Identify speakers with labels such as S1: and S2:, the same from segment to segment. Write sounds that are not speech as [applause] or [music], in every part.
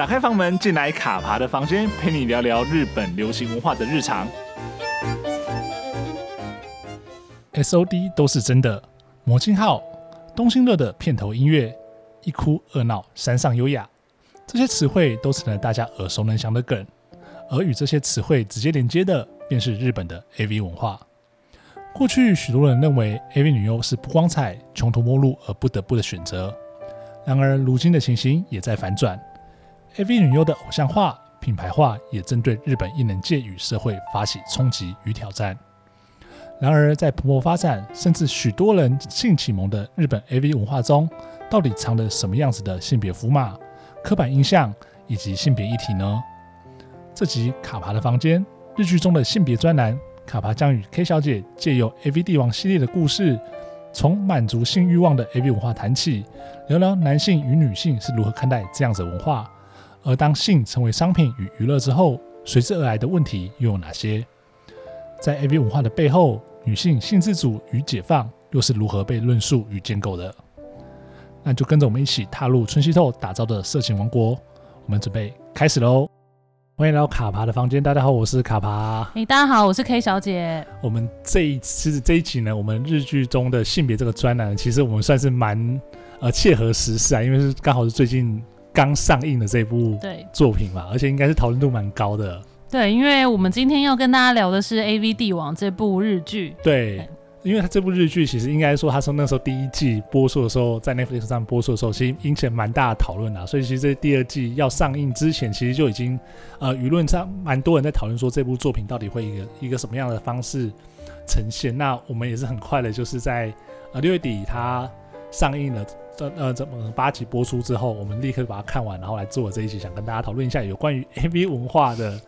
S1: 打开房门，进来卡爬的房间，陪你聊聊日本流行文化的日常。
S2: SOD 都是真的，魔镜号、东兴乐的片头音乐，一哭二闹三上优雅，这些词汇都成了大家耳熟能详的梗。而与这些词汇直接连接的，便是日本的 AV 文化。过去许多人认为 AV 女优是不光彩、穷途末路而不得不的选择。然而，如今的情形也在反转，AV 女优的偶像化、品牌化也正对日本艺能界与社会发起冲击与挑战。然而，在蓬勃发展，甚至许多人性启蒙的日本 AV 文化中，到底藏着什么样子的性别符码、刻板印象以及性别议题呢？这集卡爬的房间，日剧中的性别专栏，卡爬将与 K 小姐借由 AV 帝王系列的故事，从满足性欲望的 AV 文化谈起，聊聊男性与女性是如何看待这样子的文化，而当性成为商品与娱乐之后，随之而来的问题又有哪些？在 AV 文化的背后，女性性自主与解放又是如何被论述与建构的？那就跟着我们一起踏入春熙透打造的色情王国，我们准备开始喽！欢迎来到卡爬的房间，大家好，我是卡爬。
S3: 哎，大家好，我是 K 小姐。
S2: 我们这一次这一集呢，我们日剧中的性别这个专栏，其实我们算是蛮呃切合时事啊，因为是刚好是最近刚上映的这部作品嘛，而且应该是讨论度蛮高的。
S3: 对，因为我们今天要跟大家聊的是《AV 帝王》这部日剧。
S2: 对。因为他这部日剧其实应该说，他从那时候第一季播出的时候，在 Netflix 上播出的时候，其实引起了蛮大的讨论啊。所以其实这第二季要上映之前，其实就已经呃舆论上蛮多人在讨论说，这部作品到底会一个一个什么样的方式呈现。那我们也是很快的，就是在呃六月底它上映了这呃怎么八集播出之后，我们立刻把它看完，然后来做这一集，想跟大家讨论一下有关于 [laughs] AV 文化的。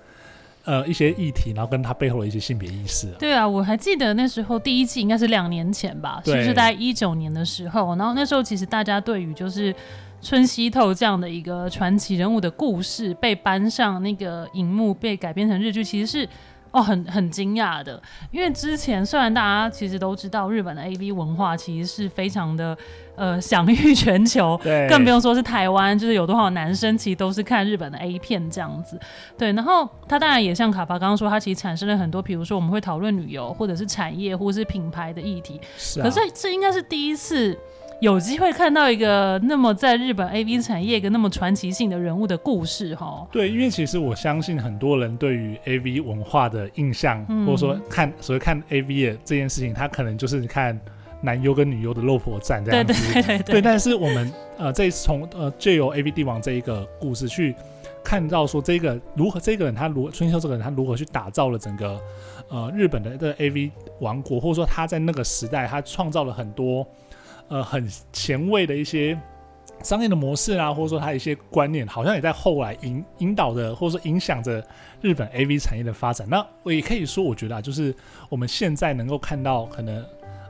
S2: 呃，一些议题，然后跟他背后的一些性别意识。
S3: 对啊，我还记得那时候第一季应该是两年前吧，是不是在一九年的时候。然后那时候其实大家对于就是春熙透这样的一个传奇人物的故事被搬上那个荧幕，被改编成日剧，其实是。哦，很很惊讶的，因为之前虽然大家其实都知道日本的 AV 文化其实是非常的呃享誉全球，对，更不用说是台湾，就是有多少男生其实都是看日本的 A 片这样子，对。然后他当然也像卡巴刚刚说，他其实产生了很多，比如说我们会讨论旅游或者是产业或者是品牌的议题，是啊。可是这应该是第一次。有机会看到一个那么在日本 AV 产业一个那么传奇性的人物的故事哈。
S2: 对，因为其实我相信很多人对于 AV 文化的印象，嗯、或者说看所谓看 AV 的这件事情，他可能就是看男优跟女优的肉搏战这样子。对对对，对，对。但是我们呃，这从呃借由 AV 帝王这一个故事去看到说，这个如何这个人他如春秋这个人他如何去打造了整个呃日本的这个 AV 王国，或者说他在那个时代他创造了很多。呃，很前卫的一些商业的模式啊，或者说他一些观念，好像也在后来引引导着，或者说影响着日本 AV 产业的发展。那我也可以说，我觉得啊，就是我们现在能够看到，可能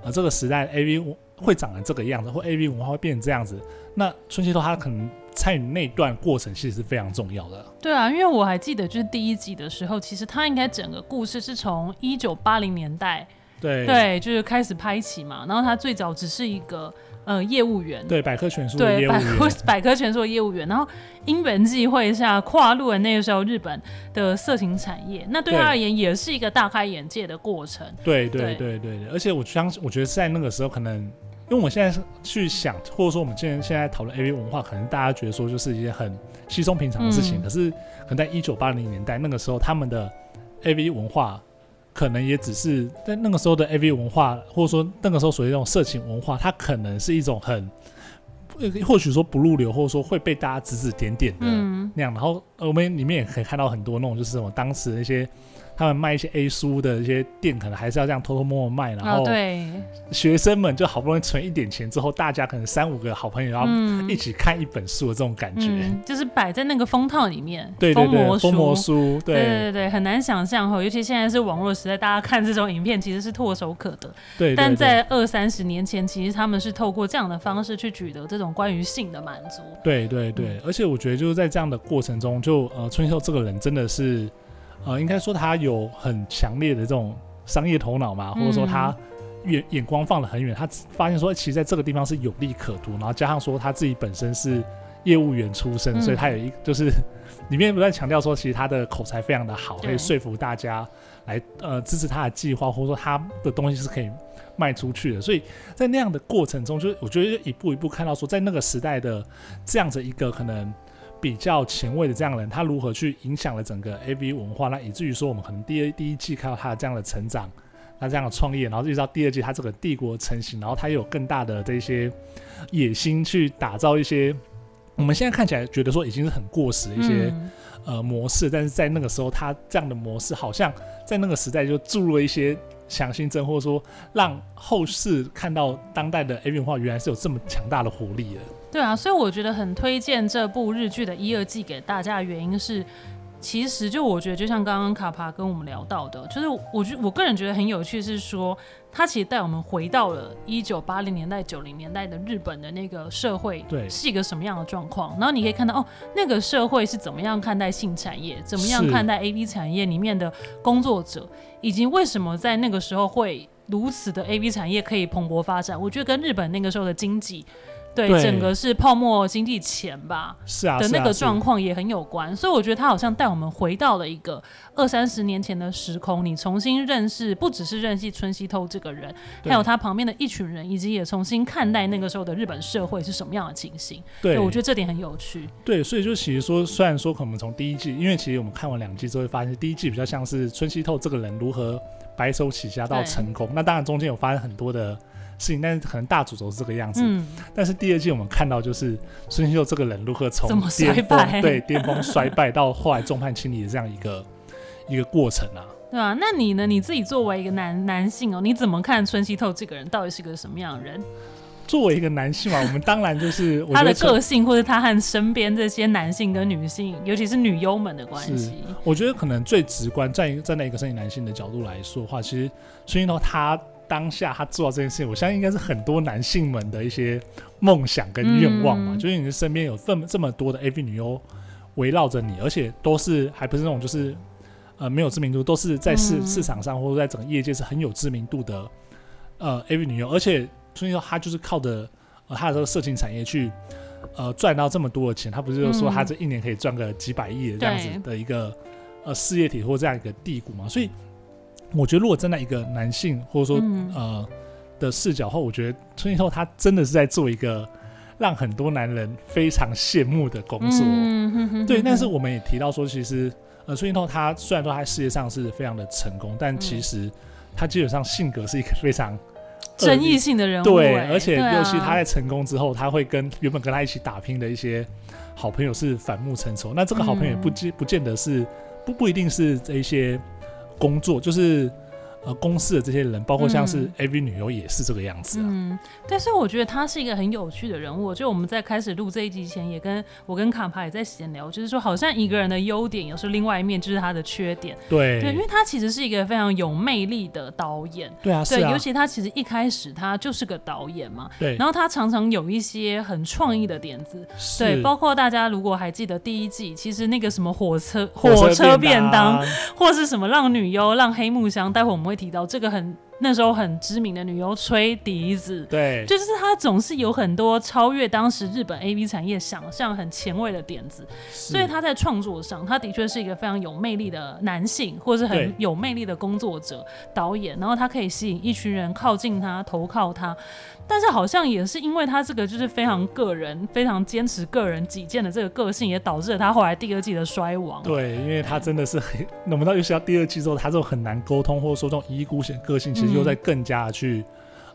S2: 呃这个时代 AV 会长成这个样子，或 AV 文化会变成这样子。那春熙透他可能参与那段过程，其实是非常重要的。
S3: 对啊，因为我还记得，就是第一集的时候，其实他应该整个故事是从一九八零年代。对。对，就是开始拍起嘛，然后他最早只是一个呃业务员，
S2: 对百科全书的业务员，对百
S3: 科百科全书的业务员，然后因缘际会下跨入了那个时候日本的色情产业，那对他而言也是一个大开眼界的过程。
S2: 对对对。对对，而且我相信，我觉得在那个时候，可能因为我们现在去想，或者说我们现在现在讨论 AV 文化，可能大家觉得说就是一些很稀松平常的事情，嗯、可是可能在一九八零年代那个时候，他们的 AV 文化。可能也只是在那个时候的 AV 文化，或者说那个时候属于那种色情文化，它可能是一种很，或许说不入流，或者说会被大家指指点点的那样。然后我们里面也可以看到很多那种，就是什么当时那些。他们卖一些 A 书的一些店，可能还是要这样偷偷摸摸卖，然后学生们就好不容易存一点钱之后，大家可能三五个好朋友，要一起看一本书的这种感觉，
S3: 嗯、就是摆在那个封套里面，
S2: 对对对，
S3: 封膜
S2: 书，对。
S3: 对对对，很难想象哈，尤其现在是网络时代，大家看这种影片其实是唾手可得，对，对，对，但在二三十年前，其实他们是透过这样的方式去取得这种关于性的满足，
S2: 对对对，嗯、而且我觉得就是在这样的过程中，就呃，春熙透这个人真的是。呃，应该说他有很强烈的这种商业头脑嘛，或者说他远眼光放得很远，他发现说，其实在这个地方是有利可图，然后加上说他自己本身是业务员出身，
S3: 嗯、
S2: 所以他有一就是里面不断强调说，其实他的口才非常的好，可以说服大家来呃支持他的计划，或者说他的东西是可以卖出去的。所以在那样的过程中，就是我觉得一步一步看到说，在那个时代的这样子一个可能比较前卫的这样的人，他如何去影响了整个 AV 文化，那以至于说我们可能第一第一季看到他的这样的成长，他这样的创业，然后一直到第二季他这个帝国成型，然后他又有更大的这些野心去打造一些。我们现在看起来觉得说已经是很过时的一些、嗯、呃模式，但是在那个时候，他这样的模式好像在那个时代就注入了一些强心针，或者说让后世看到当代的 AV 文化原来是有这么强大的活力的。
S3: 对啊，所以我觉得很推荐这部日剧的一二季给大家的原因是。其实，就我觉得，就像刚刚卡帕跟我们聊到的，就是我觉我个人觉得很有趣，是说他其实带我们回到了一九八零年代、九零年代的日本的那个社会，对，是一个什么样的状况。然后你可以看到，哦，那个社会是怎么样看待性产业，怎么样看待 A B 产业里面的工作者，以及为什么在那个时候会如此的 A B 产业可以蓬勃发展。我觉得跟日本那个时候的经济。对，对整个是泡沫经济前吧，
S2: 是啊，
S3: 的那个状况也很有关，所以我觉得他好像带我们回到了一个二三十年前的时空，你重新认识，不只是认识春西透这个人，还有他旁边的一群人，以及也重新看待那个时候的日本社会是什么样的情形。对，对我觉得这点很有趣。
S2: 对，所以就其实说，虽然说可能从第一季，因为其实我们看完两季之后会发现，第一季比较像是春西透这个人如何白手起家到成功，那当然中间有发生很多的。事情，但是可能大主轴是这个样子。嗯，但是第二季我们看到就是孙秀这个人如何从巅峰对巅峰衰败到后来众叛亲离的这样一个一个过程啊。
S3: 对啊，那你呢？你自己作为一个男男性哦，你怎么看春熙透这个人到底是个什么样的人？
S2: 作为一个男性嘛，我们当然就是 [laughs]
S3: 他的个性，或者他和身边这些男性跟女性，尤其是女优们的关系。
S2: 我觉得可能最直观，站站在一个身为男性的角度来说的话，其实孙西透他。当下他做到这件事情，我相信应该是很多男性们的一些梦想跟愿望嘛。嗯、就是你的身边有这么这么多的 AV 女优围绕着你，而且都是还不是那种就是呃没有知名度，都是在市、嗯、市场上或者在整个业界是很有知名度的呃 AV 女优。而且所以说他就是靠着呃他的这个色情产业去呃赚到这么多的钱，他不是就说他这一年可以赚个几百亿的这样子的一个呃事业体或这样一个地谷嘛，所以。我觉得，如果站在一个男性或者说、嗯、呃的视角后，我觉得村西透他真的是在做一个让很多男人非常羡慕的工作。嗯、哼哼哼对，但是我们也提到说，其实呃村西透他虽然说他在事业上是非常的成功，但其实他基本上性格是一个非常
S3: 争议性的人物。
S2: 对，而且尤其他在成功之后，他会跟原本跟他一起打拼的一些好朋友是反目成仇。那这个好朋友也不见不见得是不不一定是这一些。工作就是。呃，公司的这些人，包括像是 AV 女优，也是这个样子啊。
S3: 嗯，但是我觉得他是一个很有趣的人物。就我们在开始录这一集前，也跟我跟卡帕也在闲聊，就是说，好像一个人的优点，有时候另外一面就是他的缺点。
S2: 对，
S3: 对，因为他其实是一个非常有魅力的导演。
S2: 对啊，对，啊。
S3: 尤其他其实一开始他就是个导演嘛。
S2: 对。
S3: 然后他常常有一些很创意的点子。对，包括大家如果还记得第一季，其实那个什么火车火车便当，或是什么让女优让黑木香，待会我们会提到这个很。那时候很知名的女优吹笛子，
S2: 对，
S3: 就是她总是有很多超越当时日本 AV 产业想象很前卫的点子，所以她在创作上，她的确是一个非常有魅力的男性，或是很有魅力的工作者导演，然后他可以吸引一群人靠近他，投靠他。但是好像也是因为他这个就是非常个人、非常坚持个人己见的这个个性，也导致了他后来第二季的衰亡。
S2: 对，因为他真的是很，那我们到尤其到第二季之后，他这种很难沟通，或者说这种一意孤行个性，其实又在更加的去、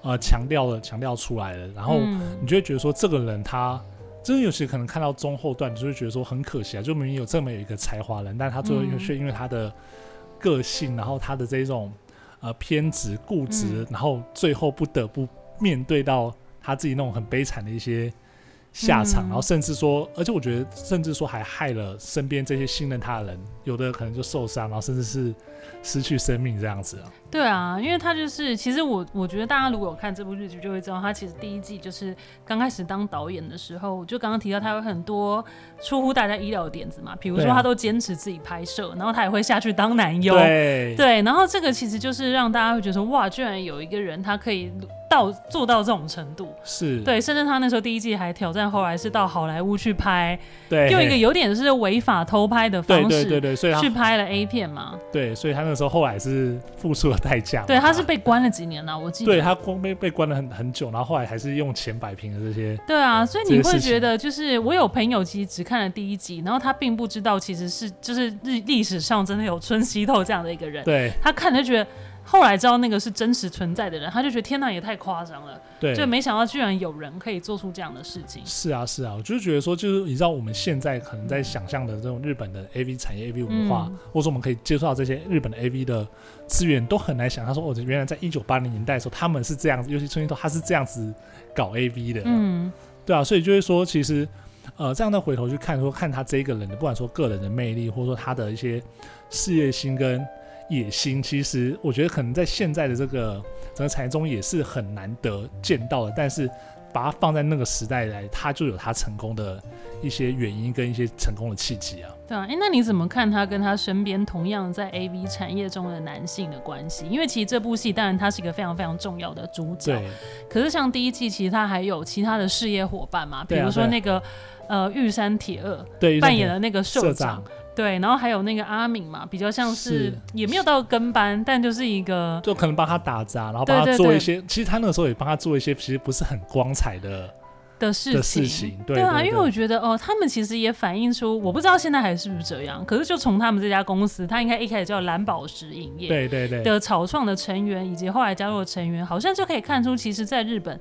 S2: 嗯、呃强调了、强调出来了。然后你就会觉得说，这个人他真的有些可能看到中后段，你就会觉得说很可惜啊，就明明有这么有一个才华人，但他最后却因为他的个性，然后他的这种呃偏执、固执，嗯、然后最后不得不。面对到他自己那种很悲惨的一些下场，嗯、然后甚至说，而且我觉得，甚至说还害了身边这些信任他的人，有的可能就受伤，然后甚至是失去生命这样子啊。
S3: 对啊，因为他就是，其实我我觉得大家如果有看这部日剧，就会知道他其实第一季就是刚开始当导演的时候，就刚刚提到他有很多出乎大家意料的点子嘛，比如说他都坚持自己拍摄，然后他也会下去当男优，
S2: 对，
S3: 对，然后这个其实就是让大家会觉得说，哇，居然有一个人他可以。到做到这种程度，
S2: 是。
S3: 对，甚至他那时候第一季还挑战，后来是到好莱坞去拍，
S2: 对，
S3: 用一个有点是违法偷拍的方式，
S2: 对对对对，所以他
S3: 去拍了 A 片嘛，
S2: 对，所以他那时候后来是付出了代价，
S3: 对，他是被关了几年呢、啊？我记得，
S2: 对他光被被关了很很久，然后后来还是用钱摆平了这些，
S3: 对啊，所以你会觉得就是我有朋友其实只看了第一集，然后他并不知道其实是就是历历史上真的有春熙透这样的一个人，
S2: 对，
S3: 他看就觉得。后来知道那个是真实存在的人，他就觉得天哪，也太夸张了。
S2: 对，
S3: 就没想到居然有人可以做出这样的事情。
S2: 是啊，是啊，我就觉得说，就是你知道我们现在可能在想象的这种日本的 AV 产业、AV 文化，嗯、或者说我们可以接触到这些日本的 AV 的资源，都很难想象说，哦，原来在一九八零年代的时候，他们是这样子，尤其村西透他是这样子搞 AV 的。嗯，对啊，所以就是说，其实呃，这样的回头去看说，看他这一个人的，不管说个人的魅力，或者说他的一些事业心跟。野心，其实我觉得可能在现在的这个整个产业中也是很难得见到的。但是把它放在那个时代来，他就有他成功的一些原因跟一些成功的契机啊。
S3: 对啊，哎，那你怎么看他跟他身边同样在 AV 产业中的男性的关系？因为其实这部戏当然他是一个非常非常重要的主角，对。可是像第一季，其实他还有其他的事业伙伴嘛，比如说那个、啊、呃玉山铁二，对，扮演了那个社长。对，然后还有那个阿敏嘛，比较像是，是也没有到跟班，但就是一个，
S2: 就可能帮他打杂，然后帮他做一些。对对对，其实他那个时候也帮他做一些，其实不是很光彩的
S3: 的事情。
S2: 事情对，
S3: 对啊，因为我觉得哦，他们其实也反映出，我不知道现在还是不是这样，可是就从他们这家公司，他应该一开始叫蓝宝石影业，
S2: 对对对
S3: 的草创的成员以及后来加入的成员，好像就可以看出，其实在日本。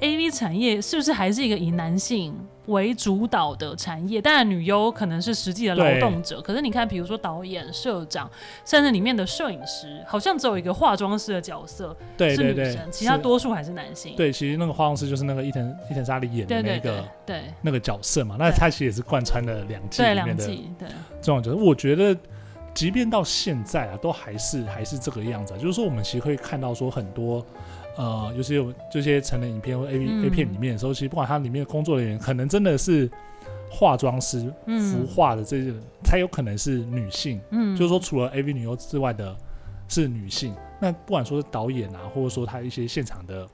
S3: AV 产业是不是还是一个以男性为主导的产业？当然，女优可能是实际的劳动者。可是你看，比如说导演、社长，甚至里面的摄影师，好像只有一个化妆师的角色是女生，对对对，其他多数还是男性。
S2: 对，其实那个化妆师就是那个伊藤伊藤沙莉演的那个对，对，对，对那个角色嘛。那他其实也是贯穿了两季里面的这种角色。我觉得，即便到现在啊，都还是还是这个样子啊。就是说，我们其实会看到说很多。呃，尤其有这些成人影片或 A V、嗯、A 片里面的时候，其实不管它里面的工作人员，可能真的是化妆师、嗯、服化的这些人，才有可能是女性。嗯，就是说除了 A V 女优之外的，是女性。那不管说是导演啊，或者说他一些现场的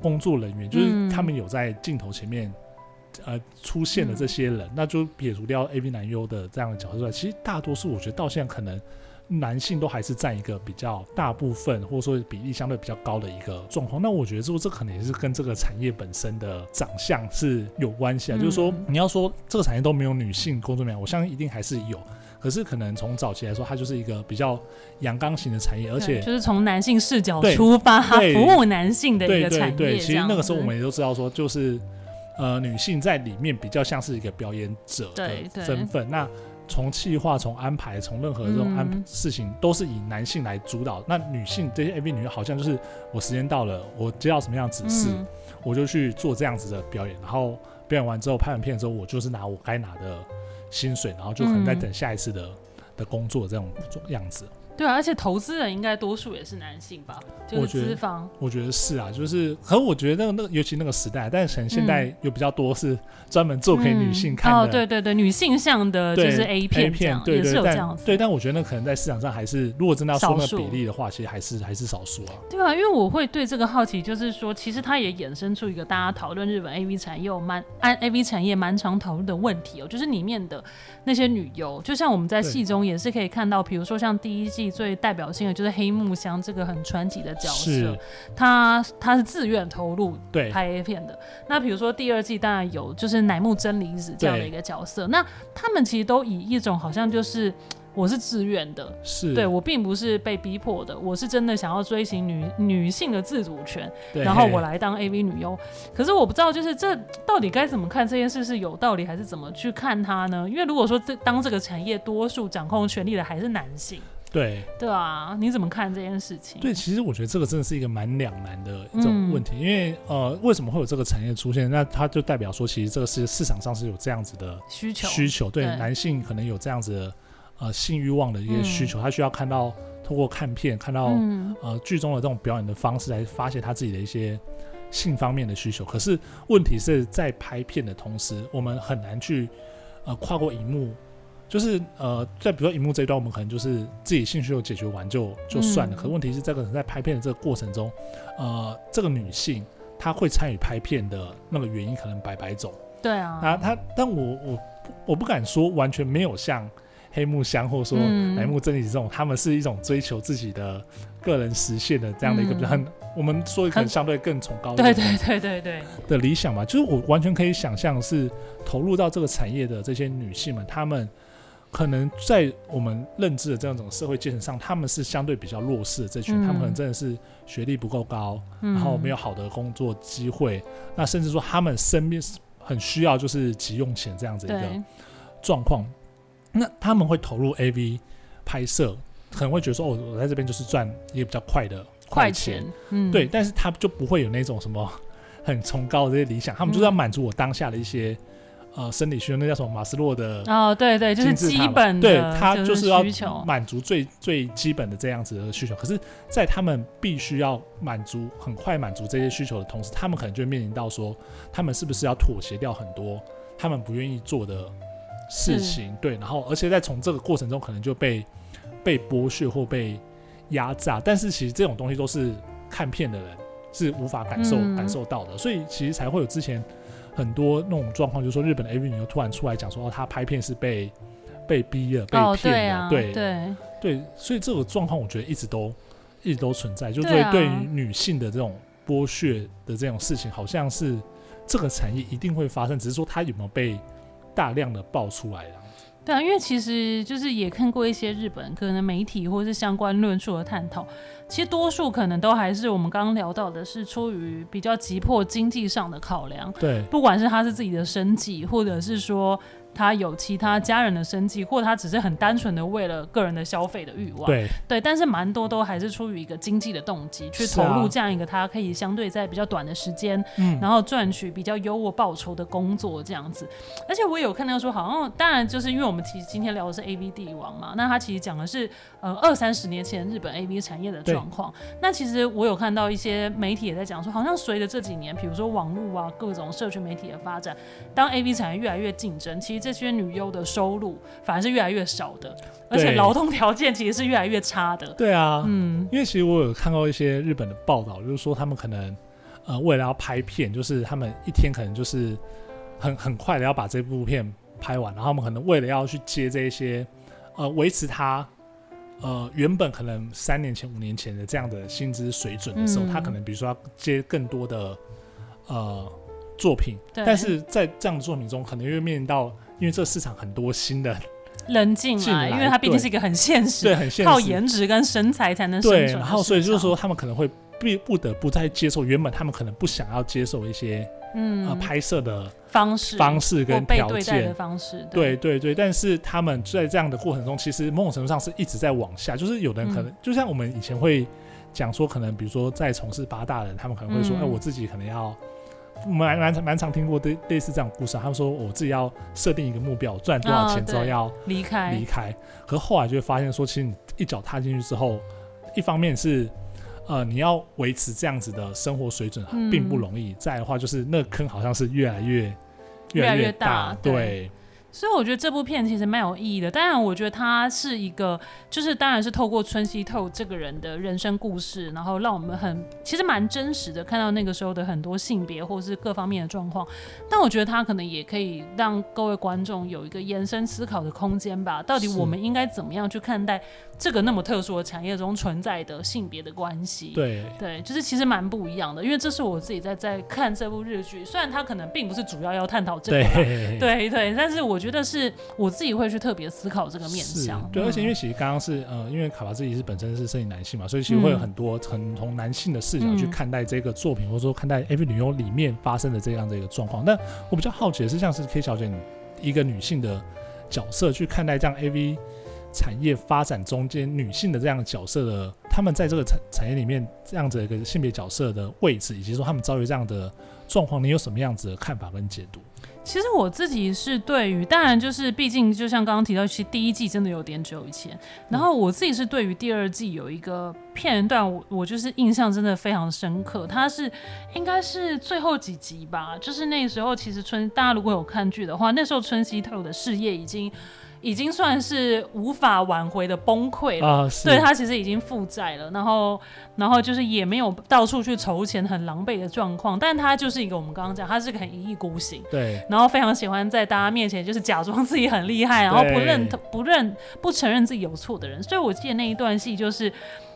S2: 工作人员，就是他们有在镜头前面呃出现的这些人，嗯、那就撇除掉 A V 男优的这样的角色之外，其实大多数我觉得到现在可能。男性都还是占一个比较大部分，或者说比例相对比较高的一个状况。那我觉得说这可能也是跟这个产业本身的长相是有关系啊。嗯、就是说，你要说这个产业都没有女性工作人员，我相信一定还是有。可是可能从早期来说，它就是一个比较阳刚型的产业，而且
S3: 就是从男性视角出发，服务男性的一个产业。对对对，
S2: 其实那个时候我们也都知道说，就是呃，女性在里面比较像是一个表演者的身份。那从企划、从安排、从任何这种安排事情，都是以男性来主导。嗯、那女性这些 AV 女优好像就是我时间到了，我接到什么样的指示，嗯，我就去做这样子的表演。然后表演完之后，拍完片之后，我就是拿我该拿的薪水，然后就可能在等下一次的、嗯、的工作这种样子。
S3: 对啊，而且投资人应该多数也是男性吧？就是资方，
S2: 我觉得是啊，就是，可是我觉得那个那个，尤其那个时代，但是可能现在有比较多是专门做给女性看的，嗯、哦，对
S3: 对对，女性向的就是 A 片，A 片，对对，对，但
S2: 对，但我觉得那可能在市场上还是，如果真的要说那个比例的话，其实还是还是少数啊。
S3: 对啊，因为我会对这个好奇，就是说，其实它也衍生出一个大家讨论日本 AV 产业蛮按 AV 产业蛮常讨论的问题哦，就是里面的那些女优，就像我们在戏中也是可以看到，比如说像第一季最代表性的。就是黑木香这个很传奇的角色，他他是自愿投入拍 A 片的。那比如说第二季当然有就是乃木真理子这样的一个角色，那他们其实都以一种好像就是我是自愿的，是对我并不是被逼迫的，我是真的想要追寻女女性的自主权，然后我来当 AV 女优。可是我不知道就是这到底该怎么看这件事是有道理还是怎么去看它呢？因为如果说这当这个产业多数掌控权力的还是男性。
S2: 对
S3: 对啊，你怎么看这件事情？
S2: 对，其实我觉得这个真的是一个蛮两难的一种问题，嗯、因为呃，为什么会有这个产业出现？那它就代表说，其实这个是市场上是有这样子的需求，需求对，对男性可能有这样子的呃性欲望的一些需求，嗯、他需要看到通过看片，看到、嗯、呃剧中的这种表演的方式来发泄他自己的一些性方面的需求。可是问题是在拍片的同时，我们很难去呃跨过荧幕。就是呃，在比如说荧幕这一段，我们可能就是自己兴趣有解决完就就算了。嗯、可问题是，这个人在拍片的这个过程中，呃，这个女性她会参与拍片的那个原因可能百百种。
S3: 对啊。
S2: 啊，她，但我我我不敢说完全没有像黑木香或者说乃木真理子这种，他、嗯、们是一种追求自己的个人实现的这样的一个比较我们说可能相对更崇高的对对
S3: 对对对
S2: 的理想嘛。就是我完全可以想象是投入到这个产业的这些女性们，她们。可能在我们认知的这样一种社会阶层上，他们是相对比较弱势的这群，嗯、他们可能真的是学历不够高，嗯、然后没有好的工作机会，那甚至说他们身边很需要就是急用钱这样子一个状况，那他们会投入 AV 拍摄，可能会觉得说哦，我在这边就是赚一个比较快的快钱，快钱嗯、对，但是他就不会有那种什么很崇高的这些理想，他们就是要满足我当下的一些。呃，生理需求那叫什么？马斯洛的
S3: 哦，对对，就是基本的，
S2: 对他就是要满足最最基本的这样子的需求。可是，在他们必须要满足很快满足这些需求的同时，他们可能就面临到说，他们是不是要妥协掉很多他们不愿意做的事情？对，然后而且在从这个过程中，可能就被被剥削或被压榨。但是，其实这种东西都是看片的人是无法感受、嗯、感受到的，所以其实才会有之前。很多那种状况，就是说日本的 AV 女优突然出来讲说，哦，她拍片是被被逼了，被骗了，哦、对、啊、对。
S3: 对。
S2: 对，所以这个状况我觉得一直都一直都存在，就对对于女性的这种剥削的这种事情，好像是这个产业一定会发生，只是说它有没有被大量的爆出来啊？
S3: 对啊，因为其实就是也看过一些日本可能媒体或是相关论述的探讨。其实多数可能都还是我们刚刚聊到的，是出于比较急迫经济上的考量。
S2: 对，
S3: 不管是他是自己的生计，或者是说。他有其他家人的生计，或者他只是很单纯的为了个人的消费的欲望。
S2: 对
S3: 对，但是蛮多都还是出于一个经济的动机去投入这样一个他可以相对在比较短的时间，嗯，然后赚取比较优渥报酬的工作这样子。而且我有看到说，好像当然就是因为我们其实今天聊的是 AV 帝王嘛，那他其实讲的是呃二三十年前日本 AV 产业的状况。那其实我有看到一些媒体也在讲说，好像随着这几年，比如说网络啊各种社群媒体的发展，当 AV 产业越来越竞争，其实。这些女优的收入反而是越来越少的，而且劳动条件其实是越来越差的。
S2: 对啊，嗯，因为其实我有看到一些日本的报道，就是说他们可能呃为了要拍片，就是他们一天可能就是很很快的要把这部片拍完，然后他们可能为了要去接这些呃维持他呃原本可能三年前五年前的这样的薪资水准的时候，嗯、他可能比如说要接更多的呃作品，但是在这样的作品中，可能又面临到。因为这个市场很多新的
S3: 人进来，因为它毕竟是一个很现实，
S2: 对，很现实，
S3: 靠颜值跟身材才能生存。
S2: 对，然后所以就是说，他们可能会必不得不再接受原本他们可能不想要接受一些嗯、呃、拍摄的方式方式跟条件
S3: 的方式。
S2: 对对对，但是他们在这样的过程中，其实某种程度上是一直在往下。就是有的人可能、嗯、就像我们以前会讲说，可能比如说在从事八大人，他们可能会说，哎、嗯，我自己可能要。蛮蛮蛮常听过类类似这样故事，他们说我自己要设定一个目标，赚多少钱之后要离开离开。可是后来就会发现说，其实你一脚踏进去之后，一方面是呃你要维持这样子的生活水准并不容易，嗯、再的话就是那个坑好像是越来越越来越大，对。对
S3: 所以我觉得这部片其实蛮有意义的。当然，我觉得它是一个，就是当然是透过村西透这个人的人生故事，然后让我们很其实蛮真实的看到那个时候的很多性别或是各方面的状况。但我觉得它可能也可以让各位观众有一个延伸思考的空间吧。到底我们应该怎么样去看待这个那么特殊的产业中存在的性别的关系？
S2: 对
S3: 对，就是其实蛮不一样的。因为这是我自己在在看这部日剧，虽然它可能并不是主要要探讨这个，对对对，但是我。我觉得是我自己会去特别思考这个面向，
S2: 对，而且因为其实刚刚是呃，因为卡巴自己是本身是摄影男性嘛，所以其实会有很多很从男性的视角去看待这个作品，嗯、或者说看待 AV 女优里面发生的这样的一个状况。那我比较好奇的是，像是 K 小姐一个女性的角色去看待这样 AV 产业发展中间女性的这样的角色的，她们在这个产产业里面这样子的一个性别角色的位置，以及说她们遭遇这样的状况，你有什么样子的看法跟解读？
S3: 其实我自己是对于，当然就是毕竟就像刚刚提到，其实第一季真的有点久以前。然后我自己是对于第二季有一个片段，我我就是印象真的非常深刻。它是应该是最后几集吧，就是那时候其实春大家如果有看剧的话，那时候春熙透的事业已经已经算是无法挽回的崩溃了。
S2: 啊，
S3: 对，他其实已经负债了，然后然后就是也没有到处去筹钱，很狼狈的状况。但他就是一个我们刚刚讲，他是个很一意孤行，
S2: 对，
S3: 然后非常喜欢在大家面前就是假装自己很厉害，然后不认不认不承认自己有错的人。所以我记得那一段戏就是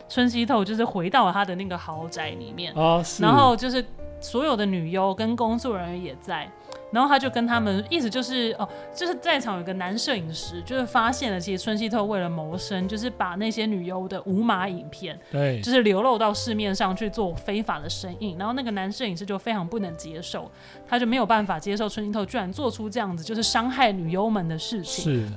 S3: 春熙透就是回到了他的那个豪宅里面，
S2: 哦，
S3: 然后就是所有的女优跟工作人员也在。然后他就跟他们，意思就是哦，就是在场有个男摄影师，就是发现了，其实春熙透为了谋生，就是把那些女优的无码影片，
S2: 对，
S3: 就是流露到市面上去做非法的生意。然后那个男摄影师就非常不能接受，他就没有办法接受春熙透居然做出这样子，就是伤害女优们的事情。
S2: 是。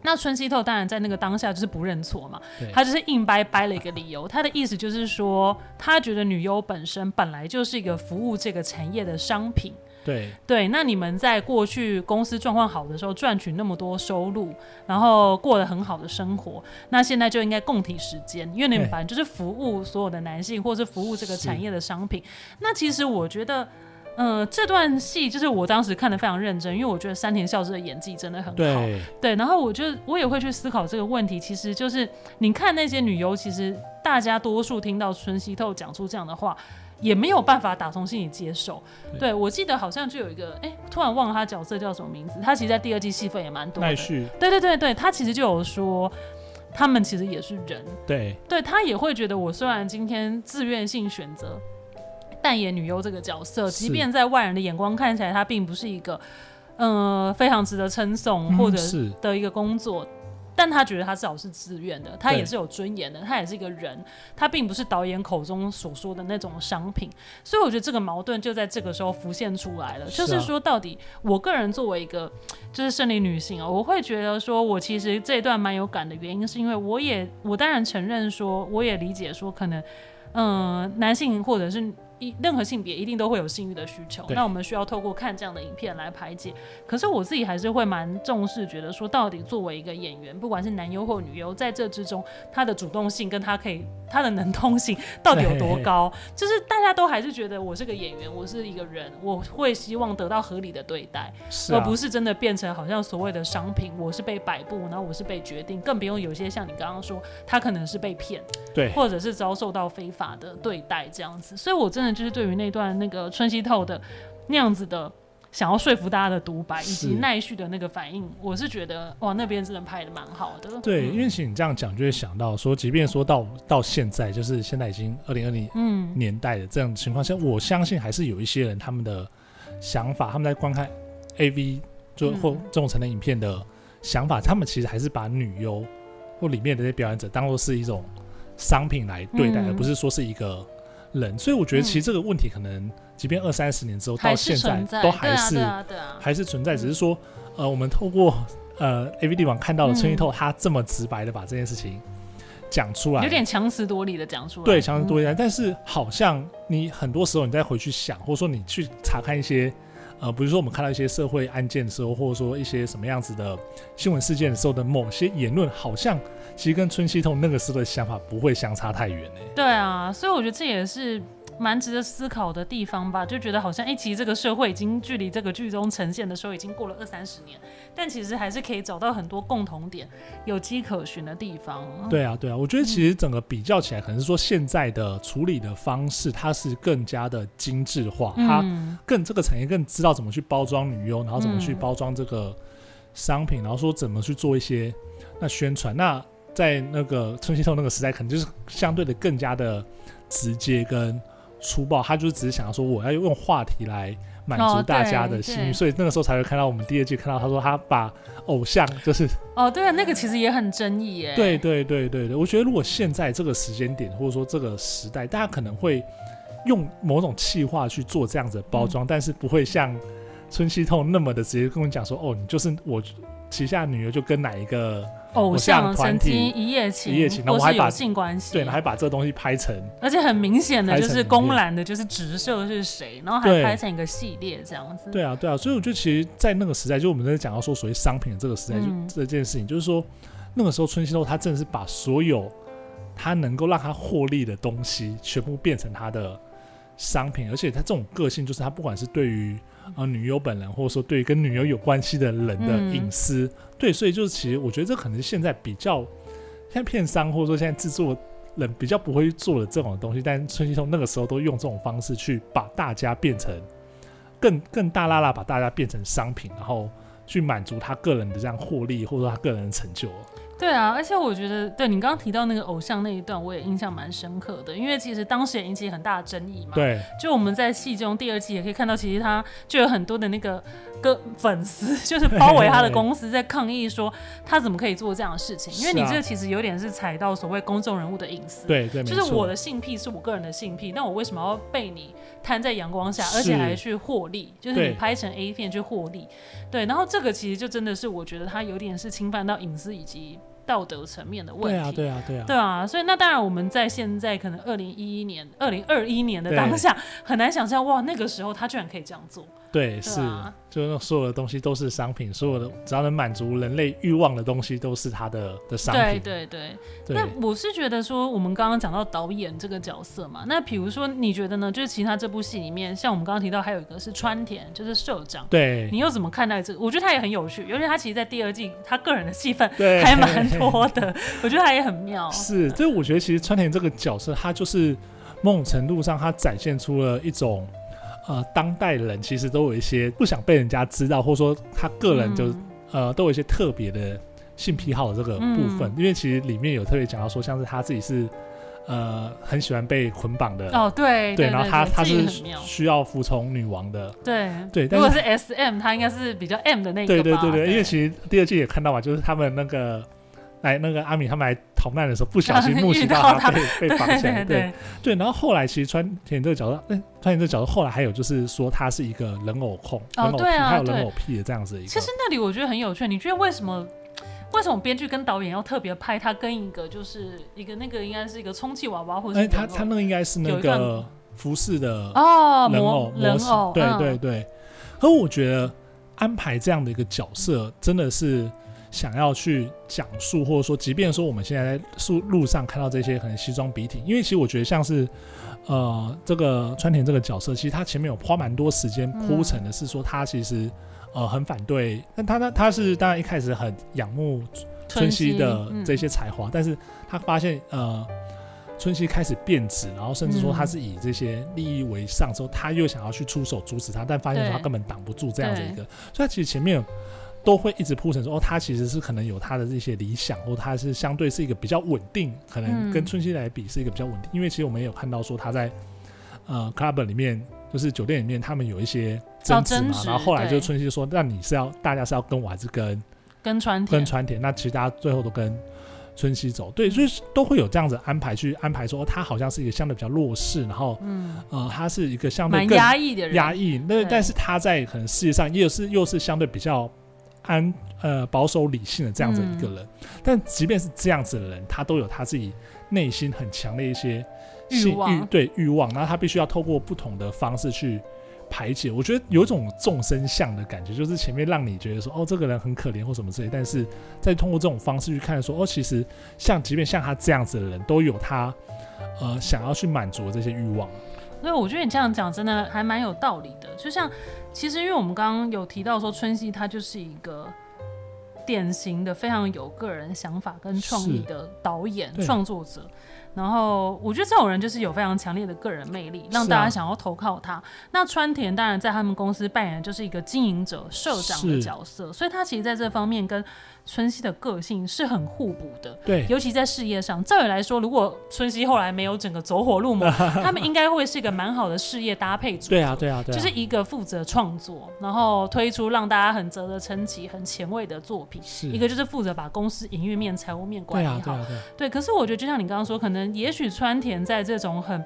S3: 那春熙透当然在那个当下就是不认错嘛，他就是硬掰掰了一个理由，他的意思就是说，他觉得女优本身本来就是一个服务这个产业的商品。
S2: 对
S3: 对，那你们在过去公司状况好的时候赚取那么多收入，然后过得很好的生活，那现在就应该共体时间，因为你们反正就是服务所有的男性，或是服务这个产业的商品。那其实我觉得，呃，这段戏就是我当时看的非常认真，因为我觉得山田孝之的演技真的很好。
S2: 对，
S3: 对，然后我就我也会去思考这个问题，其实就是你看那些女优，其实大家多数听到春熙透讲出这样的话。也没有办法打从心里接受。对，我记得好像就有一个，哎、欸，突然忘了他角色叫什么名字。他其实，在第二季戏份也蛮多的。对对对对，他其实就有说，他们其实也是人。对。对他也会觉得，我虽然今天自愿性选择扮演女优这个角色，即便在外人的眼光看起来，他并不是一个，呃，非常值得称颂或者是的一个工作。嗯但他觉得他至少是自愿的，他也是有尊严的，他也是一个人，他并不是导演口中所说的那种商品，所以我觉得这个矛盾就在这个时候浮现出来了。是啊、就是说，到底我个人作为一个就是胜利女性啊，我会觉得说我其实这一段蛮有感的原因，是因为我也我当然承认说，我也理解说，可能嗯、呃，男性或者是。一任何性别一定都会有性欲的需求，那我们需要透过看这样的影片来排解。可是我自己还是会蛮重视，觉得说到底作为一个演员，不管是男优或女优，在这之中他的主动性跟他可以他的能通性 [laughs] 到底有多高？就是大家都还是觉得我是个演员，我是一个人，我会希望得到合理的对待，啊、而不是真的变成好像所谓的商品，我是被摆布，然后我是被决定，更不用有些像你刚刚说，他可能是被骗，对，或者是遭受到非法的对待这样子。所以我真的。就是对于那段那个春熙透的那样子的想要说服大家的独白，以及奈绪的那个反应，我是觉得哇，那边真的拍的蛮好的。
S2: 对，因为其实你这样讲，就会想到说，即便说到到现在，就是现在已经二零二零年代的这样的情况下，我相信还是有一些人他们的想法，他们在观看 AV 就或这种成人影片的想法，他们其实还是把女优或里面的那些表演者当做是一种商品来对待，而不是说是一个。人，所以我觉得其实这个问题可能，即便二三十年之后到现在都还是还是存在，只是说，呃，我们透过呃 A V D 网看到了春玉透，他这么直白的把这件事情讲出来，
S3: 有点强词夺理的讲出来，
S2: 对，强词夺理。但是好像你很多时候你再回去想，或者说你去查看一些。呃，比如说我们看到一些社会案件的时候，或者说一些什么样子的新闻事件的时候的某些言论，好像其实跟春熙通那个时候的想法不会相差太远呢。
S3: 对啊，所以我觉得这也是。蛮值得思考的地方吧，就觉得好像哎、其实这个社会已经距离这个剧中呈现的时候已经过了二三十年，但其实还是可以找到很多共同点，有迹可循的地方。
S2: 对啊，对啊，我觉得其实整个比较起来，可能是说现在的处理的方式，它是更加的精致化，它更这个产业更知道怎么去包装女优，然后怎么去包装这个商品，然后说怎么去做一些那宣传。那在那个春熙透那个时代，可能就是相对的更加的直接跟。粗暴，他就是只是想要说，我要用话题来满足大家的心所以那个时候才会看到我们第二季看到他说他把偶像就是
S3: 哦，对啊，那个其实也很争议耶。
S2: 对对对对对，我觉得如果现在这个时间点或者说这个时代，大家可能会用某种气话去做这样子的包装，嗯，但是不会像春熙痛那么的直接跟我讲说，哦，你就是我旗下女儿就跟哪一个。偶像团体一夜情，一夜情，然后我还把性关系，对，还把这个东西拍成，
S3: 而且很明显的就是公然的，就是直射是谁，然后还拍成一个系列这样子。
S2: 对，啊，对啊，所以我觉得其实，在那个时代，就我们在讲到说所谓商品的这个时代，就这件事情，就是说那个时候春熙路他真的是把所有他能够让他获利的东西，全部变成他的商品，而且他这种个性，就是他不管是对于呃女优本人，或者说对跟女优有关系的人的隐私。嗯、对，所以就是其实我觉得这可能是现在比较，现在片商或者说现在制作人比较不会做的这种东西，但春熙通那个时候都用这种方式去把大家变成更更大拉拉，把大家变成商品，然后去满足他个人的这样获利，或者说他个人的成就。
S3: 对啊，而且我觉得，对你刚刚提到那个偶像那一段，我也印象蛮深刻的，因为其实当时也引起很大的争议嘛。
S2: 对，
S3: 就我们在戏中第二季也可以看到，其实他就有很多的那个个粉丝，就是包围他的公司，在抗议说他怎么可以做这样的事情？因为你这个其实有点是踩到所谓公众人物的隐私。
S2: 对对，
S3: 就是我的性癖是我个人的性癖，那我为什么要被你摊在阳光下，而且还去获利？就是你拍成 A 片去获利。对，然后这个其实就真的是我觉得他有点是侵犯到隐私以及。道德层面的问题，对啊，
S2: 对啊，对啊，
S3: 对啊，所以那当然我们在现在可能二零一一年、二零二一年的当下，很难想象哇，那个时候他居然可以这样做。
S2: 对，是，就是所有的东西都是商品，所有的只要能满足人类欲望的东西都是它的的商品。
S3: 对对对。对那我是觉得说，我们刚刚讲到导演这个角色嘛，那比如说你觉得呢？就是其他这部戏里面，像我们刚刚提到还有一个是川田，就是社长。
S2: 对。
S3: 你又怎么看待这个？我觉得他也很有趣，尤其他其实，在第二季他个人的戏份还蛮多的，我觉得他也很妙。[laughs]
S2: 是，就我觉得其实川田这个角色，他就是某种程度上，他展现出了一种。呃，当代人其实都有一些不想被人家知道，或者说他个人就、嗯、呃都有一些特别的性癖好的这个部分，嗯、因为其实里面有特别讲到说，像是他自己是呃很喜欢被捆绑的
S3: 哦，对
S2: 对，然后他他是需要服从女王的，
S3: 对
S2: 对，
S3: 如果是 S M，他应该是比较 M 的那个，
S2: 对对对对，对因为其实第二季也看到嘛，就是他们那个。来，那个阿米他们来逃难的时候，不小心目击 [laughs] 到他被他被绑起来，对对，对，对。然后后来其实川田这个角色，哎，川田这个角色后来还有就是说他是一个人偶控，
S3: 哦、
S2: 人偶
S3: 对啊，
S2: 他有人偶癖的这样子一个。
S3: 其实那里我觉得很有趣，你觉得为什么为什么编剧跟导演要特别拍他跟一个就是一个那个应该是一个充气娃娃或者？哎，
S2: 他他那个应该是那个服饰的
S3: 哦，
S2: 人偶
S3: 人偶，
S2: 对对对。可、嗯、我觉得安排这样的一个角色真的是。想要去讲述，或者说，即便说我们现在在路路上看到这些可能西装笔挺，因为其实我觉得像是，呃，这个川田这个角色，其实他前面有花蛮多时间铺陈的，是说他其实呃很反对，但他呢他是当然一开始很仰慕春熙的这些才华，但是他发现呃春熙开始变质，然后甚至说他是以这些利益为上之后，他又想要去出手阻止他，但发现说他根本挡不住这样的一个，所以他其实前面。都会一直铺陈说，哦，他其实是可能有他的这些理想，或他是相对是一个比较稳定，可能跟春熙来比是一个比较稳定。嗯、因为其实我们也有看到说他在呃 club 里面，就是酒店里面，他们有一些争执嘛。然后后来就春熙说，那你是要大家是要跟我还是跟
S3: 跟川田？
S2: 跟川田？那其实大家最后都跟春熙走，对，所以都会有这样子安排去安排说，哦，他好像是一个相对比较弱势，然后嗯呃，他是一个相对更
S3: 压抑的人，
S2: 压抑。那但是他在可能事业上又是又是相对比较。安呃保守理性的这样子一个人，嗯、但即便是这样子的人，他都有他自己内心很强的一些欲望，对欲望，然后他必须要透过不同的方式去排解。我觉得有一种众生相的感觉，就是前面让你觉得说哦这个人很可怜或什么之类，但是再通过这种方式去看说哦其实像即便像他这样子的人都有他呃想要去满足的这些欲望。
S3: 所以我觉得你这样讲真的还蛮有道理的，就像其实因为我们刚刚有提到说春熙他就是一个典型的非常有个人想法跟创意的导演创作者。然后我觉得这种人就是有非常强烈的个人魅力，让大家想要投靠他。啊、那川田当然在他们公司扮演的就是一个经营者、社长的角色，所以他其实在这方面跟春熙的个性是很互补的。
S2: 对，
S3: 尤其在事业上，照理来说，如果春熙后来没有整个走火入魔，[laughs] 他们应该会是一个蛮好的事业搭配组。
S2: 对啊，对啊，对啊，
S3: 就是一个负责创作，然后推出让大家很值得称奇、很前卫的作品；是一个就是负责把公司营运面、财务面管理好。对啊，对啊，对啊，对。可是我觉得，就像你刚刚说，可能。也许川田在这种很，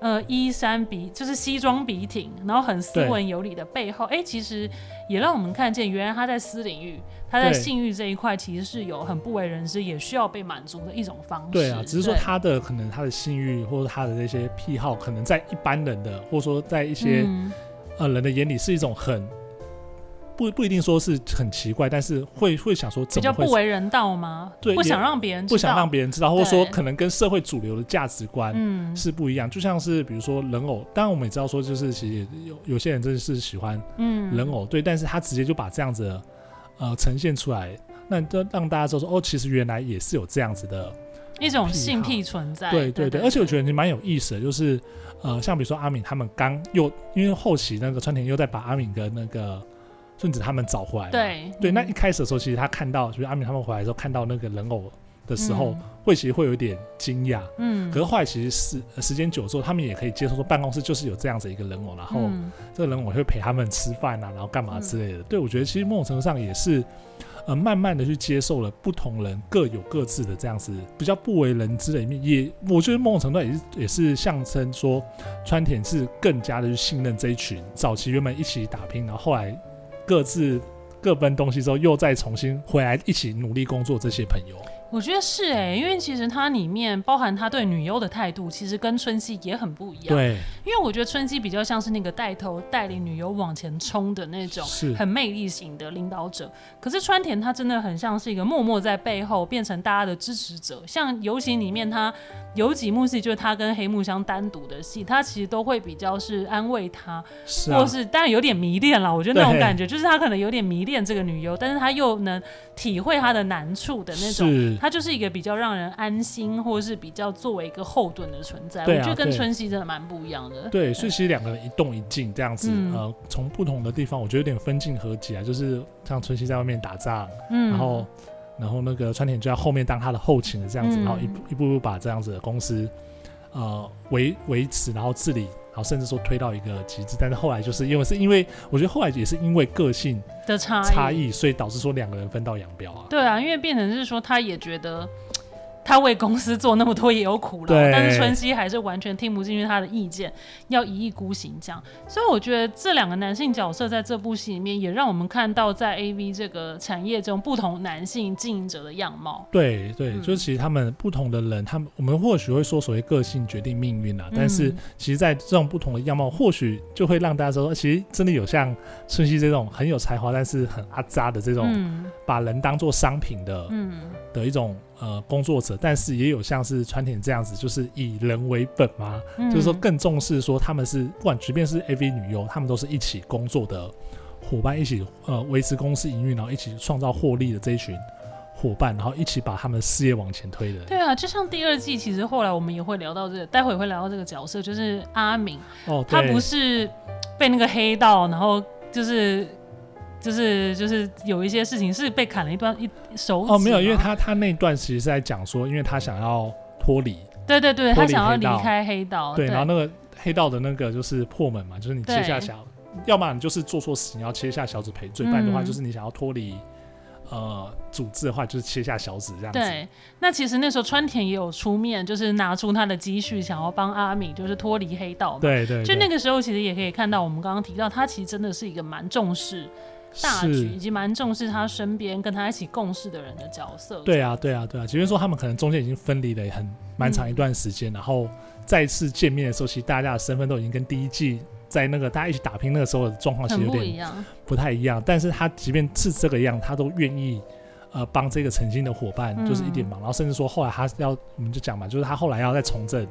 S3: 呃，衣衫笔就是西装笔挺，然后很斯文有礼的背后，哎对，其实也让我们看见，原来他在私领域，他在性欲这一块，其实是有很不为人知，也需要被满足的一种方式。
S2: 对啊，只是说他的可能他的性欲或者他的那些癖好，可能在一般人的或者说在一些、嗯、呃人的眼里是一种很。不不一定说是很奇怪，但是会会想说怎么会，
S3: 比较不为人道吗？
S2: 对，
S3: 不想让别人知道，
S2: 不想让别人知道，或者说可能跟社会主流的价值观是不一样。就像是比如说人偶，当然我们也知道说，就是其实有有些人真的是喜欢嗯人偶，对，但是他直接就把这样子的呃呈现出来，那就让大家知道说哦，其实原来也是有这样子的
S3: 一种性癖存在。
S2: 对对对，而且我觉得你蛮有意思的，就是。呃，像比如说阿敏他们刚又因为后期那个川田又在把阿敏跟那个顺子他们找回来，
S3: 对。
S2: 对，那一开始的时候，其实他看到就是阿敏他们回来的时候，看到那个人偶的时候，嗯、会其实会有一点惊讶，嗯，可是后来其实是时间久之后，他们也可以接受说办公室就是有这样子一个人偶，然后这个人偶会陪他们吃饭啊，然后干嘛之类的。嗯、对，我觉得其实某种程度上也是。呃，慢慢的去接受了不同人各有各自的这样子比较不为人知的一面，也我觉得某种程度也是也是象征说川田是更加的去信任这一群早期原本一起打拼，然后后来各自各奔东西之后又再重新回来一起努力工作这些朋友。
S3: 我觉得是哎、欸，因为其实它里面包含他对女优的态度，其实跟春熙也很不一样。
S2: 对，
S3: 因为我觉得春熙比较像是那个带头带领女优往前冲的那种，很魅力型的领导者。可是川田他真的很像是一个默默在背后变成大家的支持者。像游行里面他有几幕戏，就是他跟黑木香单独的戏，他其实都会比较是安慰他，
S2: 是啊、
S3: 或是当然有点迷恋了。我觉得那种感觉就是他可能有点迷恋这个女优，但是他又能体会她的难处的那种。他就是一个比较让人安心，或者是比较作为一个后盾的存在。啊、我觉得跟春熙真的蛮不一样的。
S2: 对，所以其实两个人一动一静这样子，嗯、呃，从不同的地方，我觉得有点分进合集啊。就是像春熙在外面打仗，嗯，然后然后那个川田就在后面当他的后勤的这样子，嗯、然后一步一步步把这样子的公司呃维维持，然后治理。然后甚至说推到一个极致，但是后来就是因为是因为我觉得后来也是因为个性的差差异，所以导致说两个人分道扬镳啊。
S3: 对啊，因为变成是说他也觉得。他为公司做那么多也有苦
S2: 劳，
S3: 但是春熙还是完全听不进去他的意见，要一意孤行这样。所以我觉得这两个男性角色在这部戏里面，也让我们看到在 AV 这个产业中不同男性经营者的样貌。
S2: 对对，嗯、就是其实他们不同的人，他们我们或许会说所谓个性决定命运啊，嗯、但是其实在这种不同的样貌，或许就会让大家说，其实真的有像春熙这种很有才华，但是很阿扎的这种，嗯、把人当做商品的，嗯、的一种。呃，工作者，但是也有像是川田这样子，就是以人为本嘛，嗯、就是说更重视说他们是不管即便是 AV 女优，他们都是一起工作的伙伴，一起呃维持公司营运，然后一起创造获利的这一群伙伴，然后一起把他们的事业往前推的。
S3: 对啊，就像第二季，其实后来我们也会聊到这个，待会会聊到这个角色，就是阿敏。哦，他不是被那个黑道，然后就是。就是就是有一些事情是被砍了一段一手指哦，
S2: 没有，因为他他那段其实是在讲说，因为他想要脱离，
S3: 对对对，他想要离开黑道，
S2: 对，然后那个黑道的那个就是破门嘛，就是你切下小，要么你就是做错事，你要切下小指赔罪，不然的话就是你想要脱离呃组织的话，就是切下小指这样子。
S3: 对，那其实那时候川田也有出面，就是拿出他的积蓄，想要帮阿米就是脱离黑道嘛。
S2: 对对，
S3: 就那个时候其实也可以看到，我们刚刚提到他其实真的是一个蛮重视。大局以及蛮重视他身边跟他一起共事的人的角色。
S2: 对啊，对啊，对啊。即便说他们可能中间已经分离了很蛮长一段时间，嗯、然后再次见面的时候，其实大家的身份都已经跟第一季在那个大家一起打拼那个时候的状况其实有点不太一样。但是他即便是这个样，他都愿意呃帮这个曾经的伙伴就是一点忙，嗯、然后甚至说后来他要我们就讲嘛，就是他后来要再从政。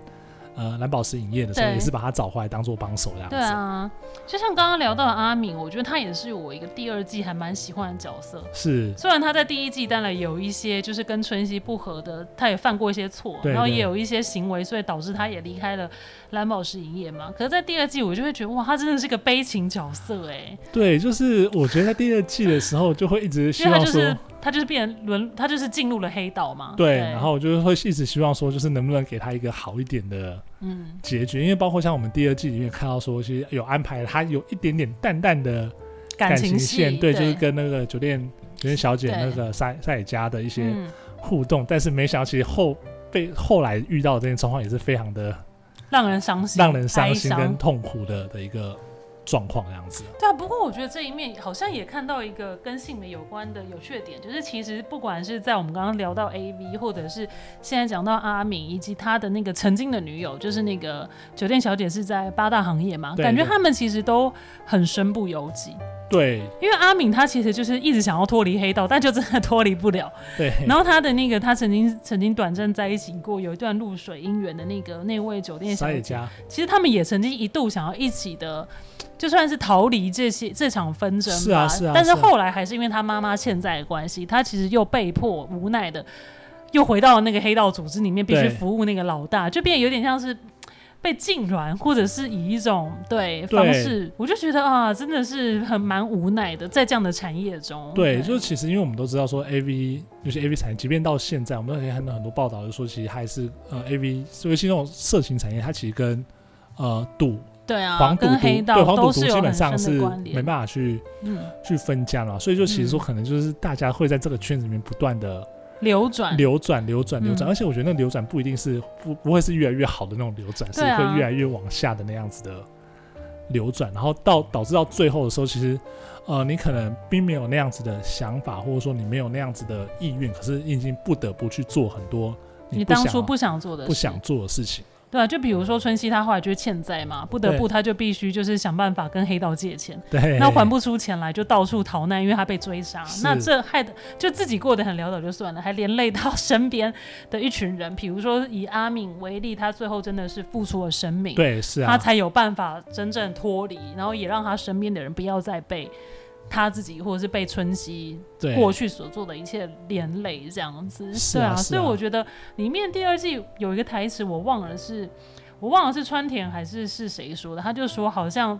S2: 呃，蓝宝石影业的时候也是把他找回来当做帮手这样子。
S3: 对啊，就像刚刚聊到的阿敏，我觉得他也是我一个第二季还蛮喜欢的角色。
S2: 是，
S3: 虽然他在第一季当然有一些就是跟春熙不合的，他也犯过一些错，然后也有一些行为，所以导致他也离开了蓝宝石影业嘛。可是，在第二季我就会觉得哇，他真的是个悲情角色哎、欸。
S2: 对，就是我觉得在第二季的时候就会一直希望说。
S3: 他就是变成轮，他就是进入了黑道嘛。
S2: 对，对然后我就是会一直希望说，就是能不能给他一个好一点的嗯。结局，嗯、因为包括像我们第二季里面看到说，其实有安排他有一点点淡淡的感情线，对，就是跟那个酒店酒店小姐那个赛赛佳的一些互动，嗯、但是没想到其实后被后来遇到的这些状况也是非常的
S3: 让人伤心、
S2: 让人伤心跟痛苦的的一个。状况这样子，
S3: 对啊。不过我觉得这一面好像也看到一个跟性美有关的有趣的点，就是其实不管是在我们刚刚聊到 AV，或者是现在讲到阿敏以及他的那个曾经的女友，就是那个酒店小姐是在八大行业嘛，感觉他们其实都很身不由己。
S2: 对，
S3: 因为阿敏她其实就是一直想要脱离黑道，但就真的脱离不了。
S2: 对，
S3: 然后她的那个，她曾经曾经短暂在一起过，有一段露水姻缘的那个那位酒店小姐，其实他们也曾经一度想要一起的，就算是逃离这些这场纷争吧。
S2: 是啊，是啊。
S3: 但是后来还是因为他妈妈欠债的关系，他其实又被迫无奈的又回到了那个黑道组织里面，必须服务那个老大，就变得有点像是。被禁软，或者是以一种对，方式，我就觉得啊，真的是很蛮无奈的，在这样的产业中。
S2: 对，对就是其实因为我们都知道说，A V 尤其 A V 产业，即便到现在，我们都可以看到很多报道，就说其实还是呃 A V，尤其那种色情产业，它其实跟呃赌
S3: 对啊，
S2: 黄赌毒对黄赌
S3: 毒
S2: 基本上是没办法去
S3: 嗯
S2: 去分家了，所以就其实说可能就是大家会在这个圈子里面不断的。
S3: 流转，
S2: 流转，流转，流转，
S3: 嗯，
S2: 而且我觉得那流转不一定是不不会是越来越好的那种流转，是会越来越往下的那样子的流转，然后到导致到最后的时候，其实呃，你可能并没有那样子的想法，或者说你没有那样子的意愿，可是你已经不得不去做很多你，
S3: 你当初不想做的
S2: 不想做的事情。
S3: 对啊，就比如说春熙，他后来就是欠债嘛，不得不他就必须就是想办法跟黑道借钱，
S2: 对，
S3: 那还不出钱来就到处逃难，因为他被追杀。那这害的就自己过得很潦倒就算了，还连累到 [laughs] 身边的一群人。比如说以阿敏为例，他最后真的是付出了生命，
S2: 对，是啊，
S3: 他才有办法真正脱离，然后也让他身边的人不要再被。他自己或者是被春熙过去所做的一切连累这样子，对啊，所以我觉得里面第二季有一个台词我忘了是，我忘了是川田还是是谁说的，他就说好像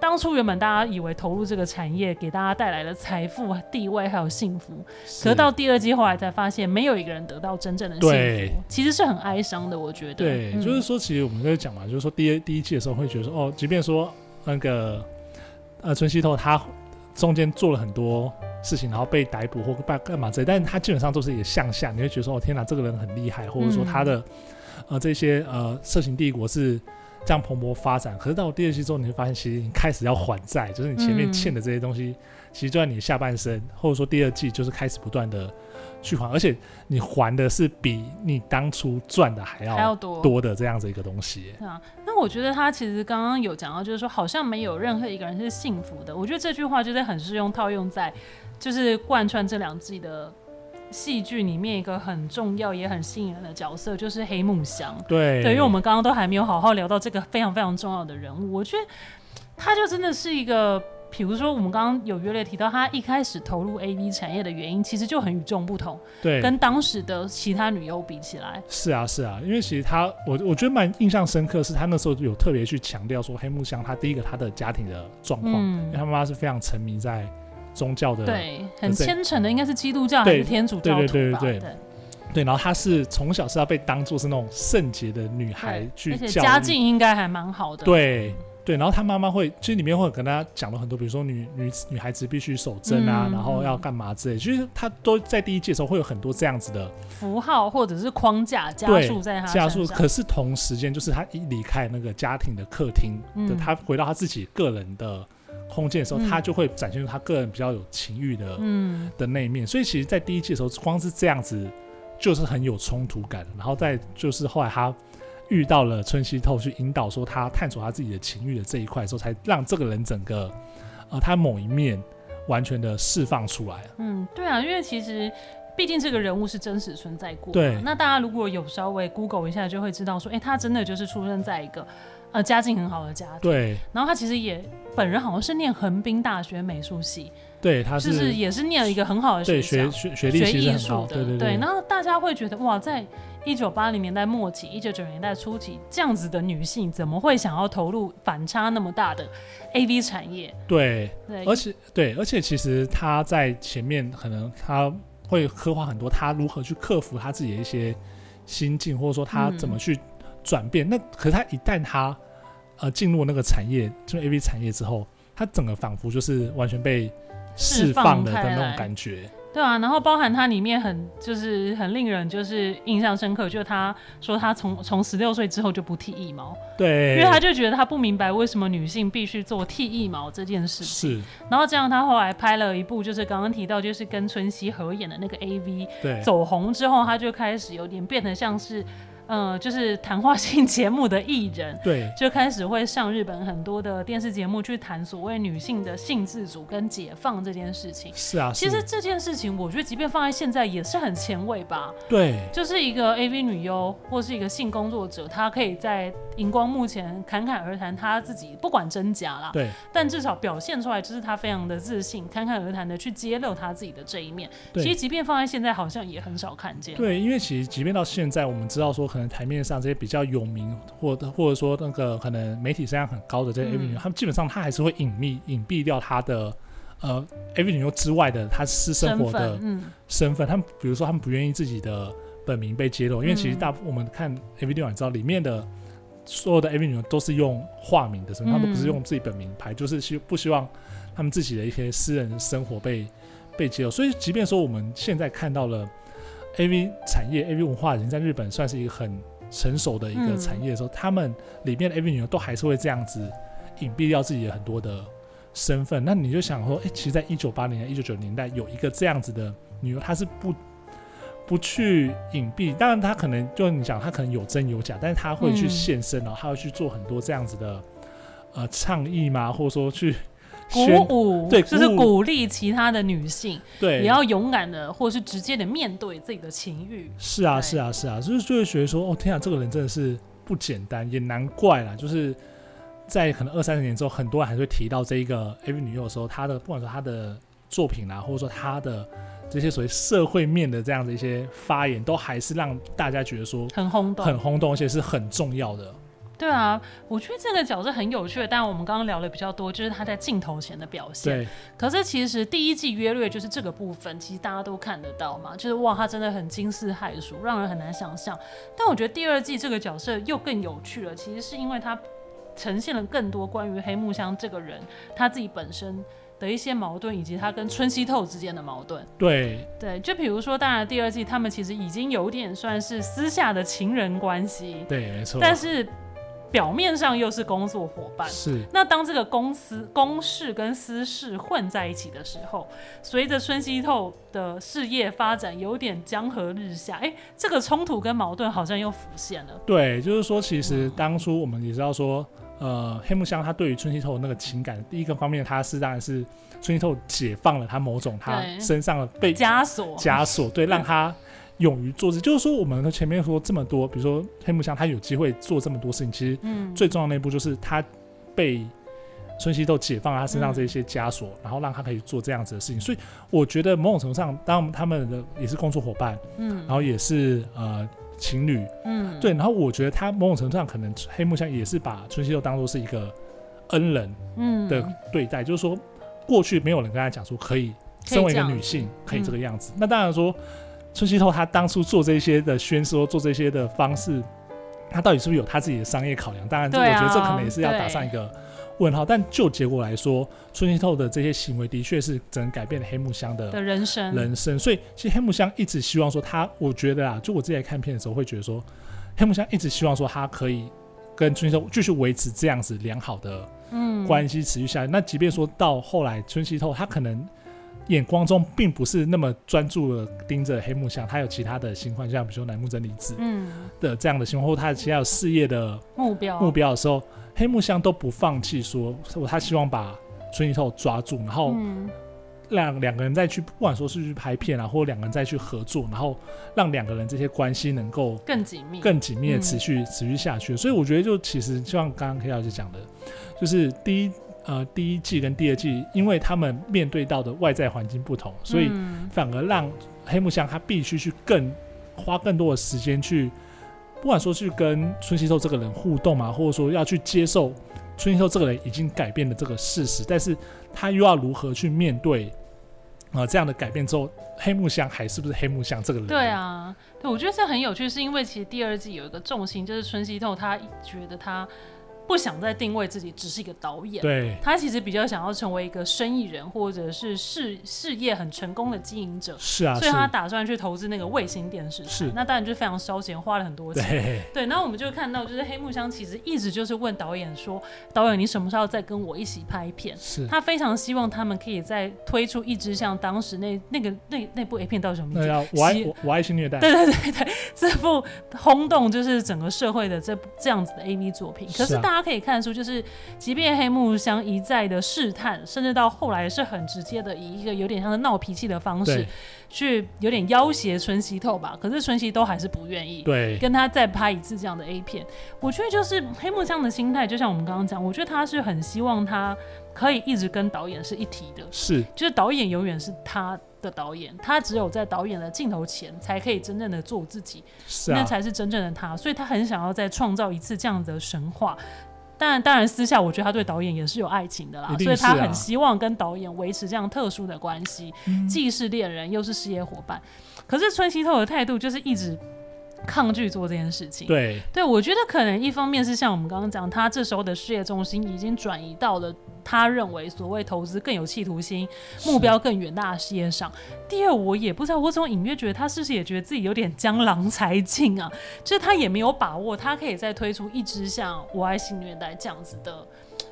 S3: 当初原本大家以为投入这个产业给大家带来了财富、地位还有幸福，可到第二季后来才发现没有一个人得到真正的幸福，其实是很哀伤的。我觉得，
S2: 对，嗯、就是说其实我们在讲嘛，就是说第一第一季的时候会觉得说哦，即便说那个呃春熙透他。中间做了很多事情，然后被逮捕或干干嘛之类，但是他基本上都是一个向下，你会觉得说，哦天哪，这个人很厉害，或者说他的、嗯、呃这些呃色情帝国是这样蓬勃发展。可是到第二季之后，你会发现，其实你开始要还债，就是你前面欠的这些东西，嗯、其实就在你下半生，或者说第二季就是开始不断的去还，而且你还的是比你当初赚的还要还要多多的这样子一个东西啊那。
S3: 我觉得他其实刚刚有讲到，就是说好像没有任何一个人是幸福的。我觉得这句话就是很适用套用在，就是贯穿这两季的戏剧里面一个很重要也很吸引人的角色，就是黑木香。
S2: 对，
S3: 对，因为我们刚刚都还没有好好聊到这个非常非常重要的人物，我觉得他就真的是一个。比如说，我们刚刚有约略提到，他一开始投入 AV 产业的原因，其实就很与众不同。
S2: 对，
S3: 跟当时的其他女优比起来，
S2: 是啊，是啊，因为其实他，我我觉得蛮印象深刻，是他那时候有特别去强调说，黑木香他第一个他的家庭的状况，嗯，因为他妈妈是非常沉迷在宗教的，
S3: 对，很虔诚的，应该是基督教还是天主教徒吧？对对对对对，对，
S2: 对，然后她是从小是要被当做是那种圣洁的女孩去教，而且
S3: 家境应该还蛮好的，
S2: 对。对，然后他妈妈会，其实里面会跟他讲了很多，比如说女女女孩子必须守贞啊、嗯，然后要干嘛之类。其实他都在第一季的时候会有很多这样子的
S3: 符号或者是框架加速在他。加速，
S2: 可是同时间就是他一离开那个家庭的客厅的、嗯，他回到他自己个人的空间的时候，嗯、他就会展现出他个人比较有情欲的嗯的那一面。所以其实，在第一季的时候，光是这样子就是很有冲突感。然后再就是后来他。遇到了春熙透去引导，说他探索他自己的情欲的这一块的时候，才让这个人整个，呃，他某一面完全的释放出来。
S3: 嗯，对啊，因为其实毕竟这个人物是真实存在过。
S2: 对。
S3: 那大家如果有稍微 Google 一下，就会知道说，哎、欸，他真的就是出生在一个呃家境很好的家庭。
S2: 对。
S3: 然后他其实也本人好像是念横滨大学美术系。
S2: 对，他是、
S3: 就是也是念了一个很好的学校，
S2: 对学学学历其实很高，
S3: 学艺术的。对对对。然后大家会觉得哇，在一九八零年代末期、一九九零年代初期，这样子的女性怎么会想要投入反差那么大的 AV 产业？
S2: 对，对，而且对，而且其实她在前面可能她会刻画很多她如何去克服她自己的一些心境，或者说她怎么去转变。嗯、那可是他一旦他呃进入那个产业，就 AV 产业之后，他整个仿佛就是完全被释放了的那种感觉。
S3: 对啊，然后包含他里面很就是很令人就是印象深刻，就是他说他从从十六岁之后就不剃腋毛，
S2: 对，
S3: 因为他就觉得他不明白为什么女性必须做剃腋毛这件事情。
S2: 是，
S3: 然后这样他后来拍了一部就是刚刚提到就是跟春熙合演的那个 AV，
S2: 对，
S3: 走红之后他就开始有点变得像是呃，就是谈话性节目的艺人，[laughs]
S2: 对，
S3: 就开始会上日本很多的电视节目去谈所谓女性的性自主跟解放这件事情。
S2: 是啊，
S3: 其实这件事情，我觉得即便放在现在也是很前卫吧。
S2: 对，
S3: 就是一个 AV 女优或是一个性工作者，她可以在荧光幕前侃侃而谈，她自己不管真假啦，
S2: 对，
S3: 但至少表现出来就是她非常的自信，侃侃而谈的去揭露她自己的这一面。其实即便放在现在，好像也很少看见。
S2: 对，因为其实即便到现在，我们知道说可能台面上这些比较有名，或或者说那个可能媒体声量很高的这些 AV 女优，他们基本上他还是会隐秘隐蔽掉他的呃 AV 女优之外的他私生活的身份。他们比如说他们不愿意自己的本名被揭露，因为其实大我们看 AV 女优知道里面的所有的 AV 女优都是用化名的身份，他们不是用自己本名拍，就是希不希望他们自己的一些私人生活被被揭露。所以即便说我们现在看到了。A.V. 产业、A.V. 文化已经在日本算是一个很成熟的一个产业的时候，嗯、他们里面的 A.V. 女优都还是会这样子隐蔽掉自己的很多的身份。那你就想说，哎、欸，其实，在一九八零年、一九九零年代，有一个这样子的女优，她是不不去隐蔽，当然她可能就你讲，她可能有真有假，但是她会去现身，然后她会去做很多这样子的呃倡议嘛，或者说去。
S3: 鼓舞，
S2: 对，
S3: 就是鼓励其他的女性，
S2: 对，
S3: 也要勇敢的，或是直接的面对自己的情欲。
S2: 是啊，是啊，是啊，就是就会觉得说，哦，天啊，这个人真的是不简单，也难怪啦。就是在可能二三十年之后，很多人还是会提到这一个 AV 女优的时候，她的不管说她的作品啊，或者说她的这些所谓社会面的这样的一些发言，都还是让大家觉得说
S3: 很轰动，
S2: 很轰动，而且是很重要的。
S3: 对啊，我觉得这个角色很有趣，但我们刚刚聊的比较多，就是他在镜头前的表现。
S2: 对。
S3: 可是其实第一季约略就是这个部分，其实大家都看得到嘛，就是哇，他真的很惊世骇俗，让人很难想象。但我觉得第二季这个角色又更有趣了，其实是因为他呈现了更多关于黑木香这个人他自己本身的一些矛盾，以及他跟春熙透之间的矛盾。
S2: 对。
S3: 对，就比如说，当然第二季他们其实已经有点算是私下的情人关系。
S2: 对，没错。
S3: 但是。表面上又是工作伙伴，
S2: 是。
S3: 那当这个公司公事跟私事混在一起的时候，随着春熙透的事业发展有点江河日下，哎、欸，这个冲突跟矛盾好像又浮现了。
S2: 对，就是说，其实当初我们也知道说，呃，黑木香他对于春熙透的那个情感，第一个方面，他是当然是春熙透解放了他某种他身上的被
S3: 枷锁
S2: 枷锁，对，让他。勇于做事，就是说，我们前面说这么多，比如说黑木香，他有机会做这么多事情，其实最重要的那一步就是他被春熙豆解放了他身上这些枷锁，嗯、然后让他可以做这样子的事情。所以我觉得某种程度上，当他们的也是工作伙伴，嗯，然后也是呃情侣，嗯，对，然后我觉得他某种程度上可能黑木香也是把春熙豆当做是一个恩人，嗯。的对待，嗯、就是说过去没有人跟他讲说可以身为一个女性可以这个样子，嗯、那当然说。春熙透他当初做这些的宣说，做这些的方式，他到底是不是有他自己的商业考量？当然，我觉得这可能也是要打上一个问号。但就结果来说，春熙透的这些行为的确是整改变了黑木香的
S3: 的人生。
S2: 人生。所以，其实黑木香一直希望说，他我觉得啊，就我自己来看片的时候，会觉得说，黑木香一直希望说，他可以跟春熙透继续维持这样子良好的嗯关系持续下去。那即便说到后来，春熙透他可能。眼光中并不是那么专注的盯着黑木香，他有其他的新欢，像比如说楠木真理子嗯的这样的新欢，或他其他有事业的目标目标的时候，黑木香都不放弃，说他希望把春熙透抓住，然后让两个人再去，不管说是去拍片啊，或两个人再去合作，然后让两个人这些关系能够
S3: 更紧密、
S2: 更紧密的持续持续下去。所以我觉得，就其实就像刚刚 K 老师讲的，就是第一。呃，第一季跟第二季，因为他们面对到的外在环境不同，所以反而让黑木香他必须去更花更多的时间去，不管说去跟春熙透这个人互动嘛，或者说要去接受春熙透这个人已经改变的这个事实，但是他又要如何去面对啊、呃、这样的改变之后，黑木香还是不是黑木香这个人？
S3: 对啊，对，我觉得这很有趣，是因为其实第二季有一个重心，就是春熙透他觉得他。不想再定位自己只是一个导演，
S2: 对，
S3: 他其实比较想要成为一个生意人，或者是事事业很成功的经营者。
S2: 是啊，
S3: 所以他打算去投资那个卫星电视台。是，那当然就非常烧钱，花了很多钱。
S2: 对，
S3: 对。然后我们就看到，就是黑木香其实一直就是问导演说：“导演，你什么时候再跟我一起拍片？”
S2: 是。
S3: 他非常希望他们可以再推出一支像当时那那个那那部 A 片到底什么名字？
S2: 啊、我爱我，我爱性虐待。
S3: 对对对对，这部轰动就是整个社会的这这样子的 A V 作品。可是大家可以看出，就是。即便黑木香一再的试探，甚至到后来是很直接的，以一个有点像是闹脾气的方式，去有点要挟春熙透吧。可是春熙都还是不愿意，
S2: 对，
S3: 跟他再拍一次这样的 A 片。我觉得就是黑木香的心态，就像我们刚刚讲，我觉得他是很希望他可以一直跟导演是一体的，
S2: 是，
S3: 就是导演永远是他的导演，他只有在导演的镜头前才可以真正的做自己，
S2: 是啊，
S3: 那才是真正的他。所以他很想要再创造一次这样的神话。但当然，私下我觉得他对导演也是有爱情的啦，
S2: 啊、
S3: 所以他很希望跟导演维持这样特殊的关系，
S2: 嗯、
S3: 既是恋人又是事业伙伴。可是春熙透的态度就是一直。抗拒做这件事情，
S2: 对
S3: 对，我觉得可能一方面是像我们刚刚讲，他这时候的事业重心已经转移到了他认为所谓投资更有企图心、目标更远大的事业上。第二，我也不知道，我总隐约觉得他是不是也觉得自己有点江郎才尽啊？就是他也没有把握，他可以再推出一支像《我爱新虐待》这样子的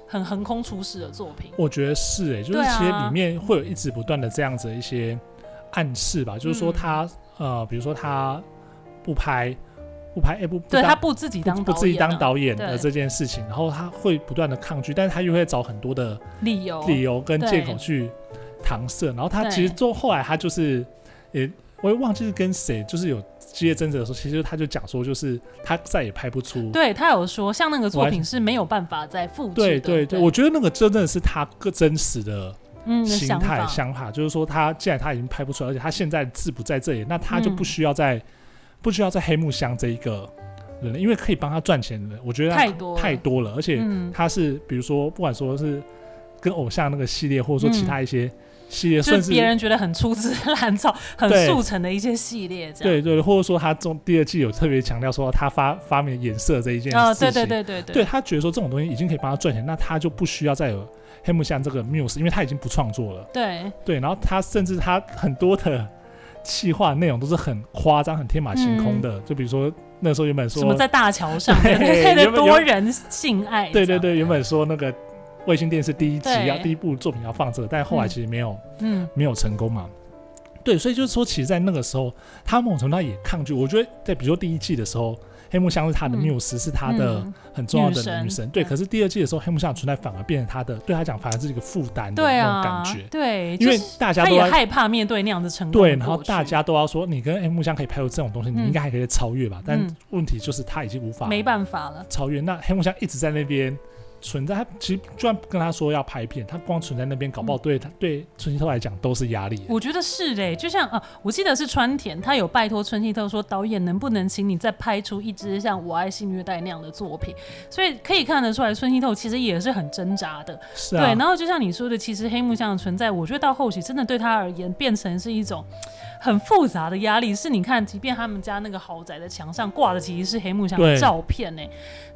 S3: 很横空出世的作品。
S2: 我觉得是哎、欸，就是其实里面会有一直不断的这样子的一些暗示吧，就是说他、嗯、呃，比如说他。不拍，不拍，哎，不，
S3: 对他不自己当
S2: 不自己当导演的这件事情，然后他会不断的抗拒，但是他又会找很多的
S3: 理由、
S2: 理由跟借口去搪塞，然后他其实做后来他就是，也我也忘记是跟谁，就是有激烈争执的时候，其实他就讲说，就是他再也拍不出，
S3: 对他有说，像那个作品是没有办法再复制的，
S2: 对对对，对，我觉得那个真的是他个真实的。
S3: 嗯，
S2: 心态想法。就是说，他既然他已经拍不出来，而且他现在字不在这里，那他就不需要再。嗯不需要在黑木香这一个人，因为可以帮他赚钱的人，我觉得太多太多了，而且他是比如说，不管说是跟偶像那个系列，或者说其他一些系列，甚至
S3: 别人觉得很粗制滥造、很速成的一些系列，
S2: 对对，或者说他中第二季有特别强调说他发发明颜色这一件事情，
S3: 哦，对对对对对，
S2: 对他觉得说这种东西已经可以帮他赚钱，那他就不需要再有黑木香这个 muse，因为他已经不创作了，
S3: 对。对，
S2: 然后他甚至他很多的。企划内容都是很夸张、很天马行空的，嗯、就比如说那时候原本说
S3: 什么在大桥上 [laughs] 对对对多人性爱，
S2: 对对对，原本说那个卫星电视第一集要第一部作品要放这个，但后来其实没有，嗯，没有成功嘛。对，所以就是说，其实，在那个时候，他某种程度也抗拒。我觉得，在比如说第一季的时候。黑木香是他的缪斯，是他的很重要的女神。女神对，可是第二季的时候，黑木香的存在反而变成他的，对他讲反而是一个负担的那种感觉。
S3: 对，
S2: 因为大家都
S3: 也害怕面对那样的成功。
S2: 对，然后大家都要说，你跟黑木香可以拍出这种东西，你应该还可以超越吧？但问题就是他已经无法，
S3: 没办法了
S2: 超越。那黑木香一直在那边。存在，他其实就算跟他说要拍片，他光存在那边，搞不好对他、嗯、对春熙透来讲都是压力。
S3: 我觉得是嘞，就像啊，我记得是川田，他有拜托春熙透说，导演能不能请你再拍出一支像《我爱性虐待》那样的作品？所以可以看得出来，春熙透其实也是很挣扎的。
S2: 是啊。
S3: 对，然后就像你说的，其实黑木香的存在，我觉得到后期真的对他而言变成是一种。很复杂的压力，是你看，即便他们家那个豪宅的墙上挂的其实是黑木香的照片呢，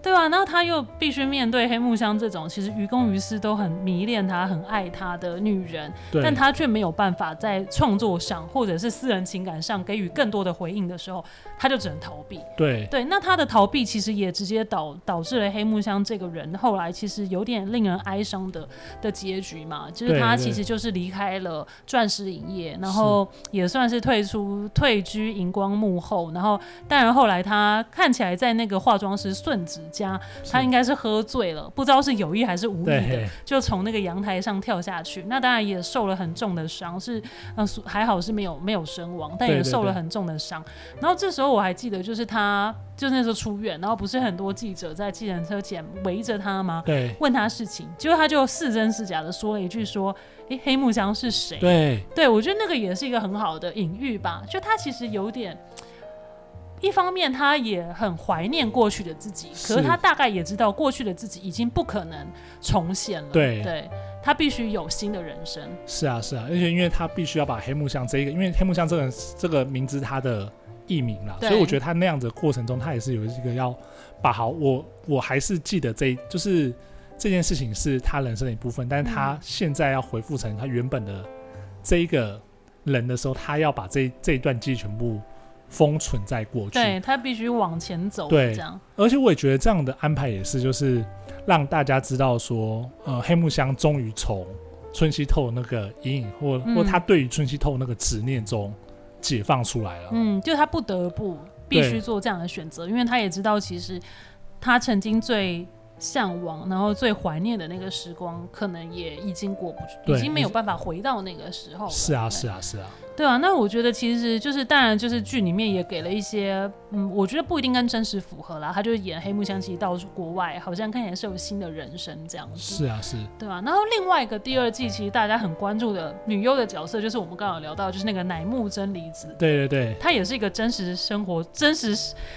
S3: 对吧？然后他又必须面对黑木香这种其实于公于私都很迷恋他、很爱他的女人，但他却没有办法在创作上或者是私人情感上给予更多的回应的时候，他就只能逃避。
S2: 对。
S3: 对，那他的逃避其实也直接导导致了黑木香这个人后来其实有点令人哀伤的的结局嘛，就是他其实就是离开了钻石影业，然后也算是。退出退居荧光幕后，然后当然后来他看起来在那个化妆师顺子家，他应该是喝醉了，不知道是有意还是无意的，就从那个阳台上跳下去。那当然也受了很重的伤，是嗯还好是没有没有身亡，但也受了很重的伤。然后这时候我还记得，就是他就那时候出院，然后不是很多记者在计程车前围着他吗？
S2: 对，
S3: 问他事情，结果他就是真是假的说了一句说。欸、黑木香是谁？
S2: 对，
S3: 对我觉得那个也是一个很好的隐喻吧。就他其实有点，一方面他也很怀念过去的自己，可是他大概也知道过去的自己已经不可能重现了。
S2: 对，
S3: 对他必须有新的人生。
S2: 是啊，是啊，而且因为他必须要把黑木香这一个，因为黑木香这个这个名字，他的艺名啦，所以我觉得他那样子的过程中，他也是有一个要把好我，我还是记得这一就是这件事情是他人生的一部分，但是他现在要回复成他原本的这一个人的时候，他要把这这一段记忆全部封存在过去，
S3: 对他必须往前走，
S2: 对
S3: 这样。
S2: 而且我也觉得这样的安排也是，就是让大家知道说，呃，黑木香终于从春熙透那个阴影，或、嗯、或他对于春熙透那个执念中解放出来了。
S3: 嗯，就他不得不必须做这样的选择，因为他也知道，其实他曾经最向往，然后最怀念的那个时光，可能也已经过不去，已经没有办法回到那个时候。
S2: 是啊，是啊，是啊。
S3: 对啊，那我觉得其实就是，当然就是剧里面也给了一些，嗯，我觉得不一定跟真实符合啦。他就是演黑木香，其实到国外好像看起来是有新的人生这样子。
S2: 是啊，是。
S3: 对啊，然后另外一个第二季，其实大家很关注的女优的角色，就是我们刚刚有聊到，就是那个乃木真理子。
S2: 对对对，
S3: 她也是一个真实生活、真实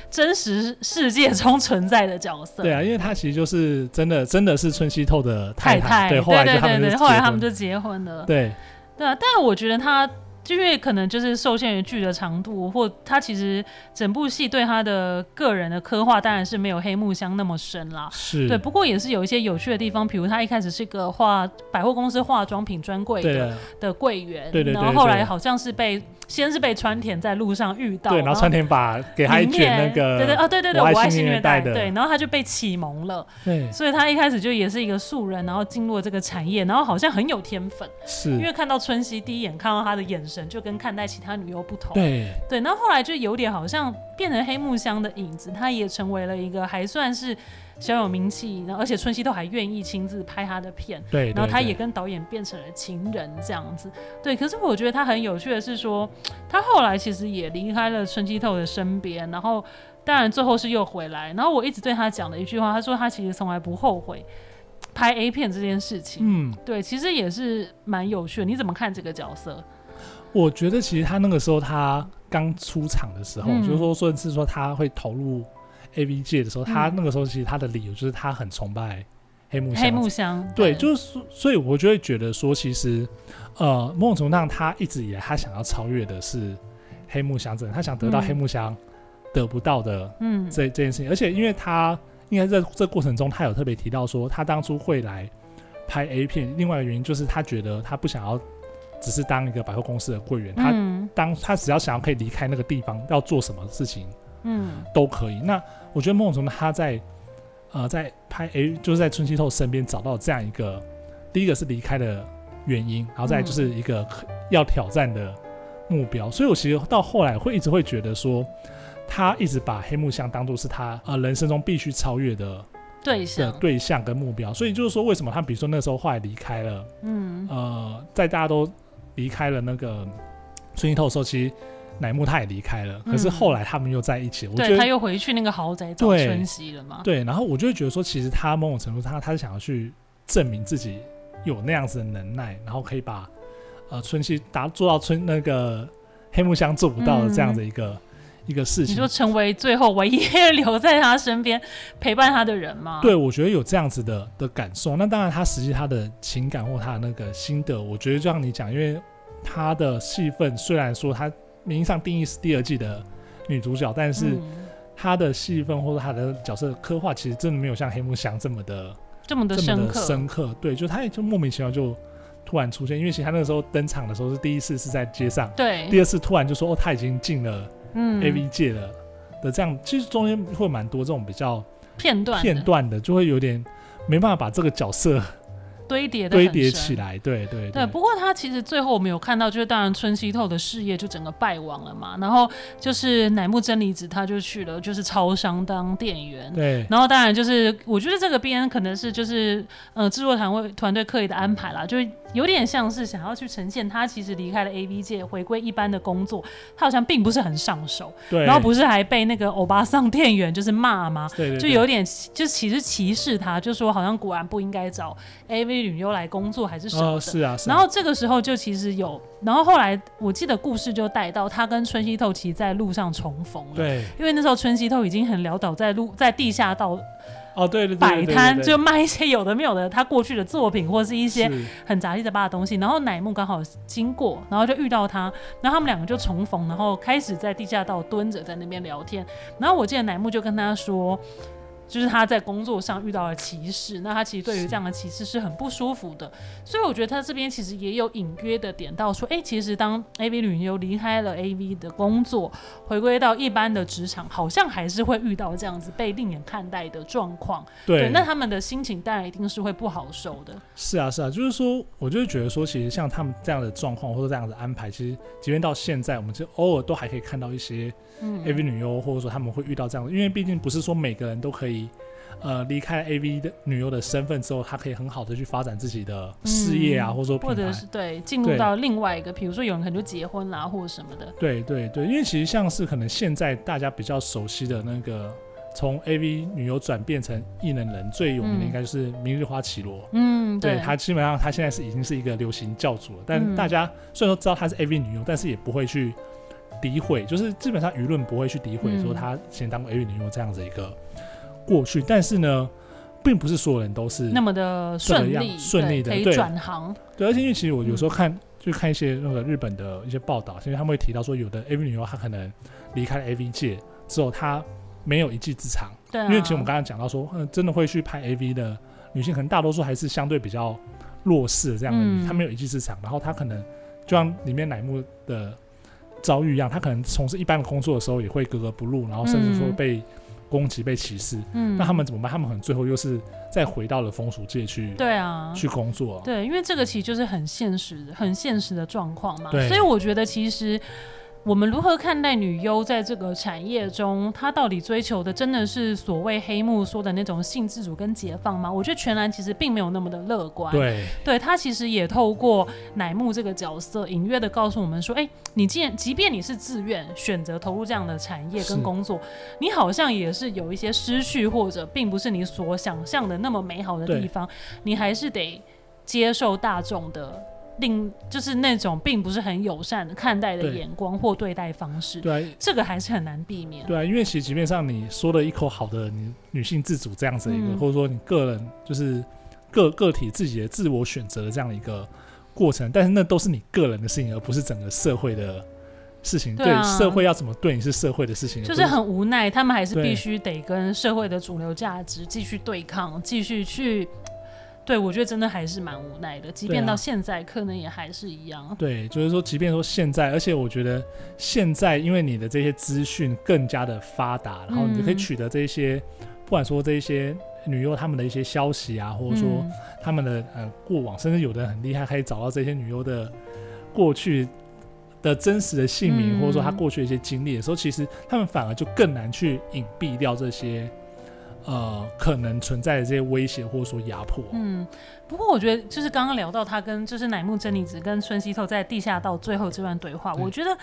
S3: 真实世界中存在的角色。
S2: 对啊，因为她其实就是真的，真的是春熙透的太太。
S3: 太太
S2: 对，后来就他们
S3: 对对对，后来他们就结婚了。
S2: 对。
S3: 对啊，但是我觉得她。就因为可能就是受限于剧的长度，或他其实整部戏对他的个人的刻画当然是没有黑木香那么深啦。
S2: 是
S3: 对，不过也是有一些有趣的地方，比如他一开始是个化百货公司化妆品专柜的的柜员，
S2: 对对对，
S3: 然后后来好像是被。先是被川田在路上遇到，
S2: 对，然后川田把给他一卷那个，
S3: 对对啊，对对对，我爱新月代
S2: 的，
S3: 对，然后他就被启蒙了，
S2: 对，
S3: 所以他一开始就也是一个素人，然后进入了这个产业，然后好像很有天分，
S2: 是，
S3: 因为看到春熙第一眼看到他的眼神就跟看待其他女优不同，
S2: 对
S3: 对，然后后来就有点好像变成黑木香的影子，她也成为了一个还算是。小有名气，然后而且春熙都还愿意亲自拍他的片，
S2: 对，对，对，
S3: 然后他也跟导演变成了情人这样子，对。可是我觉得他很有趣的是说，他后来其实也离开了春熙透的身边，然后当然最后是又回来。然后我一直对他讲的一句话，他说他其实从来不后悔拍 A 片这件事情。嗯，对，其实也是蛮有趣的。你怎么看这个角色？
S2: 我觉得其实他那个时候他刚出场的时候，嗯、就是说，甚至说他会投入。A V 界的时候，他那个时候其实他的理由就是他很崇拜黑木香。黑木香对，对，就是所以我就会觉得说，其实呃，某种程度上，他一直以来他想要超越的是黑木香这，他想得到黑木香得不到的嗯这这件事情。而且因为他应该在这过程中，他有特别提到说，他当初会来拍 A 片，另外一个原因就是他觉得他不想要只是当一个百货公司的柜员，他当他只要想要可以离开那个地方，要做什么事情。嗯，都可以。那我觉得梦中他在呃在拍 A，就是在春熙透身边找到这样一个，第一个是离开的原因，然后再就是一个要挑战的目标。嗯、所以我其实到后来会一直会觉得说，他一直把黑木香当做是他呃人生中必须超越的
S3: 对象
S2: 的对象跟目标。所以就是说，为什么他比如说那时候后来离开了，嗯呃，在大家都离开了那个春樱透的时候，其实。乃木他也离开了，可是后来他们又在一起。我觉得
S3: 对，他又回去那个豪宅找春熙了嘛？
S2: 对，然后我就会觉得说，其实他某种程度他他是想要去证明自己有那样子的能耐，然后可以把呃春熙达做到春那个黑木香做不到的这样的一个、嗯、一个事情，
S3: 你就成为最后唯一留在他身边陪伴他的人吗？
S2: 对，我觉得有这样子的的感受。那当然，他实际他的情感或他的那个心得，我觉得就像你讲，因为他的戏份虽然说他。名义上定义是第二季的女主角，但是他的戏份或者他的角色刻画，其实真的没有像黑木香这么的
S3: 这么的深刻。
S2: 深刻，对，就他也就莫名其妙就突然出现，因为其实他那个时候登场的时候是第一次是在街上，
S3: 对，
S2: 第二次突然就说哦，他已经进了 AV 界的的这样，其实中间会蛮多这种比较
S3: 片段
S2: 片段的，就会有点没办法把这个角色。
S3: 堆叠
S2: 堆叠起来，对对对，
S3: 对。不过他其实最后我们有看到，就是当然春熙透的事业就整个败亡了嘛。然后就是乃木真理子，他就去了就是超商当店员。
S2: 对。
S3: 然后当然就是我觉得这个边可能是就是呃制作团队团队刻意的安排啦，就是有点像是想要去呈现他其实离开了 AV 界，回归一般的工作，他好像并不是很上手。
S2: 对。
S3: 然后不是还被那个欧巴桑店员就是骂吗？
S2: 对，对，对。
S3: 就有点就其实歧视他，就说好像果然不应该找 AV。女优来工作还是什么的？
S2: 哦，是啊，是啊。
S3: 然后这个时候就其实有，然后后来我记得故事就带到他跟春熙透其实在路上重逢了。
S2: 对，
S3: 因为那时候春熙透已经很潦倒在路在地下道
S2: 哦，对对对，
S3: 摆摊就卖一些有的没有的他过去的作品或是一些很杂七杂八的东西。然后乃木刚好经过，然后就遇到他，然后他们两个就重逢，然后开始在地下道蹲着在那边聊天。然后我记得乃木就跟他说。就是他在工作上遇到了歧视，那他其实对于这样的歧视是很不舒服的，所以我觉得他这边其实也有隐约的点到说，哎、欸，其实当 AV 女优离开了 AV 的工作，回归到一般的职场，好像还是会遇到这样子被另眼看待的状况。对，那他们的心情当然一定是会不好受的。
S2: 是啊，是啊，就是说，我就是觉得说，其实像他们这样的状况或者这样的安排，其实即便到现在，我们就偶尔都还可以看到一些 AV 女优，或者说他们会遇到这样的，因为毕竟不是说每个人都可以。呃，离开 AV 的女优的身份之后，她可以很好的去发展自己的事业啊，嗯、或者说，或者是
S3: 对进入到另外一个，比如说有人可能就结婚啦，或者什么的。
S2: 对对对，因为其实像是可能现在大家比较熟悉的那个，从 AV 女优转变成艺能人，最有名的应该就是明日花绮罗。嗯，对，她基本上她现在是已经是一个流行教主了，但大家虽然说知道她是 AV 女优，但是也不会去诋毁，就是基本上舆论不会去诋毁说她以前当过 AV 女优这样子一个。过去，但是呢，并不是所有人都是那么的顺利顺利的
S3: 可以转行。
S2: 对，而且因为其实我有时候看，嗯、就看一些那个日本的一些报道，因为他们会提到说，有的 AV 女优她可能离开了 AV 界之后，她没有一技之长。对、啊，因为其实我们刚刚讲到说，嗯，真的会去拍 AV 的女性，可能大多数还是相对比较弱势的这样的，嗯、她没有一技之长，然后她可能就像里面乃木的遭遇一样，她可能从事一般的工作的时候也会格格不入，然后甚至说被。嗯攻击被歧视，嗯，那他们怎么办？他们可能最后又是再回到了风俗界去，
S3: 对啊，
S2: 去工作。
S3: 对，因为这个其实就是很现实、很现实的状况嘛。对，所以我觉得其实。我们如何看待女优在这个产业中？她到底追求的真的是所谓黑幕说的那种性自主跟解放吗？我觉得全然其实并没有那么的乐观。对，对，她其实也透过乃木这个角色，隐约的告诉我们说：哎，你既然即便你是自愿选择投入这样的产业跟工作，你好像也是有一些失去，或者并不是你所想象的那么美好的地方，你还是得接受大众的。另就是那种并不是很友善的看待的眼光或对待方式，对，这个还是很难避免。
S2: 对啊，因为其实即便上你说了一口好的你女性自主这样子一个，嗯、或者说你个人就是个个体自己的自我选择的这样的一个过程，但是那都是你个人的事情，而不是整个社会的事情。对，啊、对，社会要怎么对你是社会的事情，
S3: 就是很无奈，他们还是必须得跟社会的主流价值继续对抗，继续去。对，我觉得真的还是蛮无奈的，即便到现在，啊、可能也还是一样。对，
S2: 就是说，即便说现在，而且我觉得现在，因为你的这些资讯更加的发达，然后你可以取得这些，嗯、不管说这些女优他们的一些消息啊，或者说他们的呃过往，甚至有的人很厉害，可以找到这些女优的过去的真实的姓名，嗯、或者说她过去的一些经历的时候，其实他们反而就更难去隐蔽掉这些。呃，可能存在的这些威胁或者说压迫。
S3: 嗯，不过我觉得就是刚刚聊到他跟就是乃木真理子跟春西透在地下道最后这段对话，对我觉得。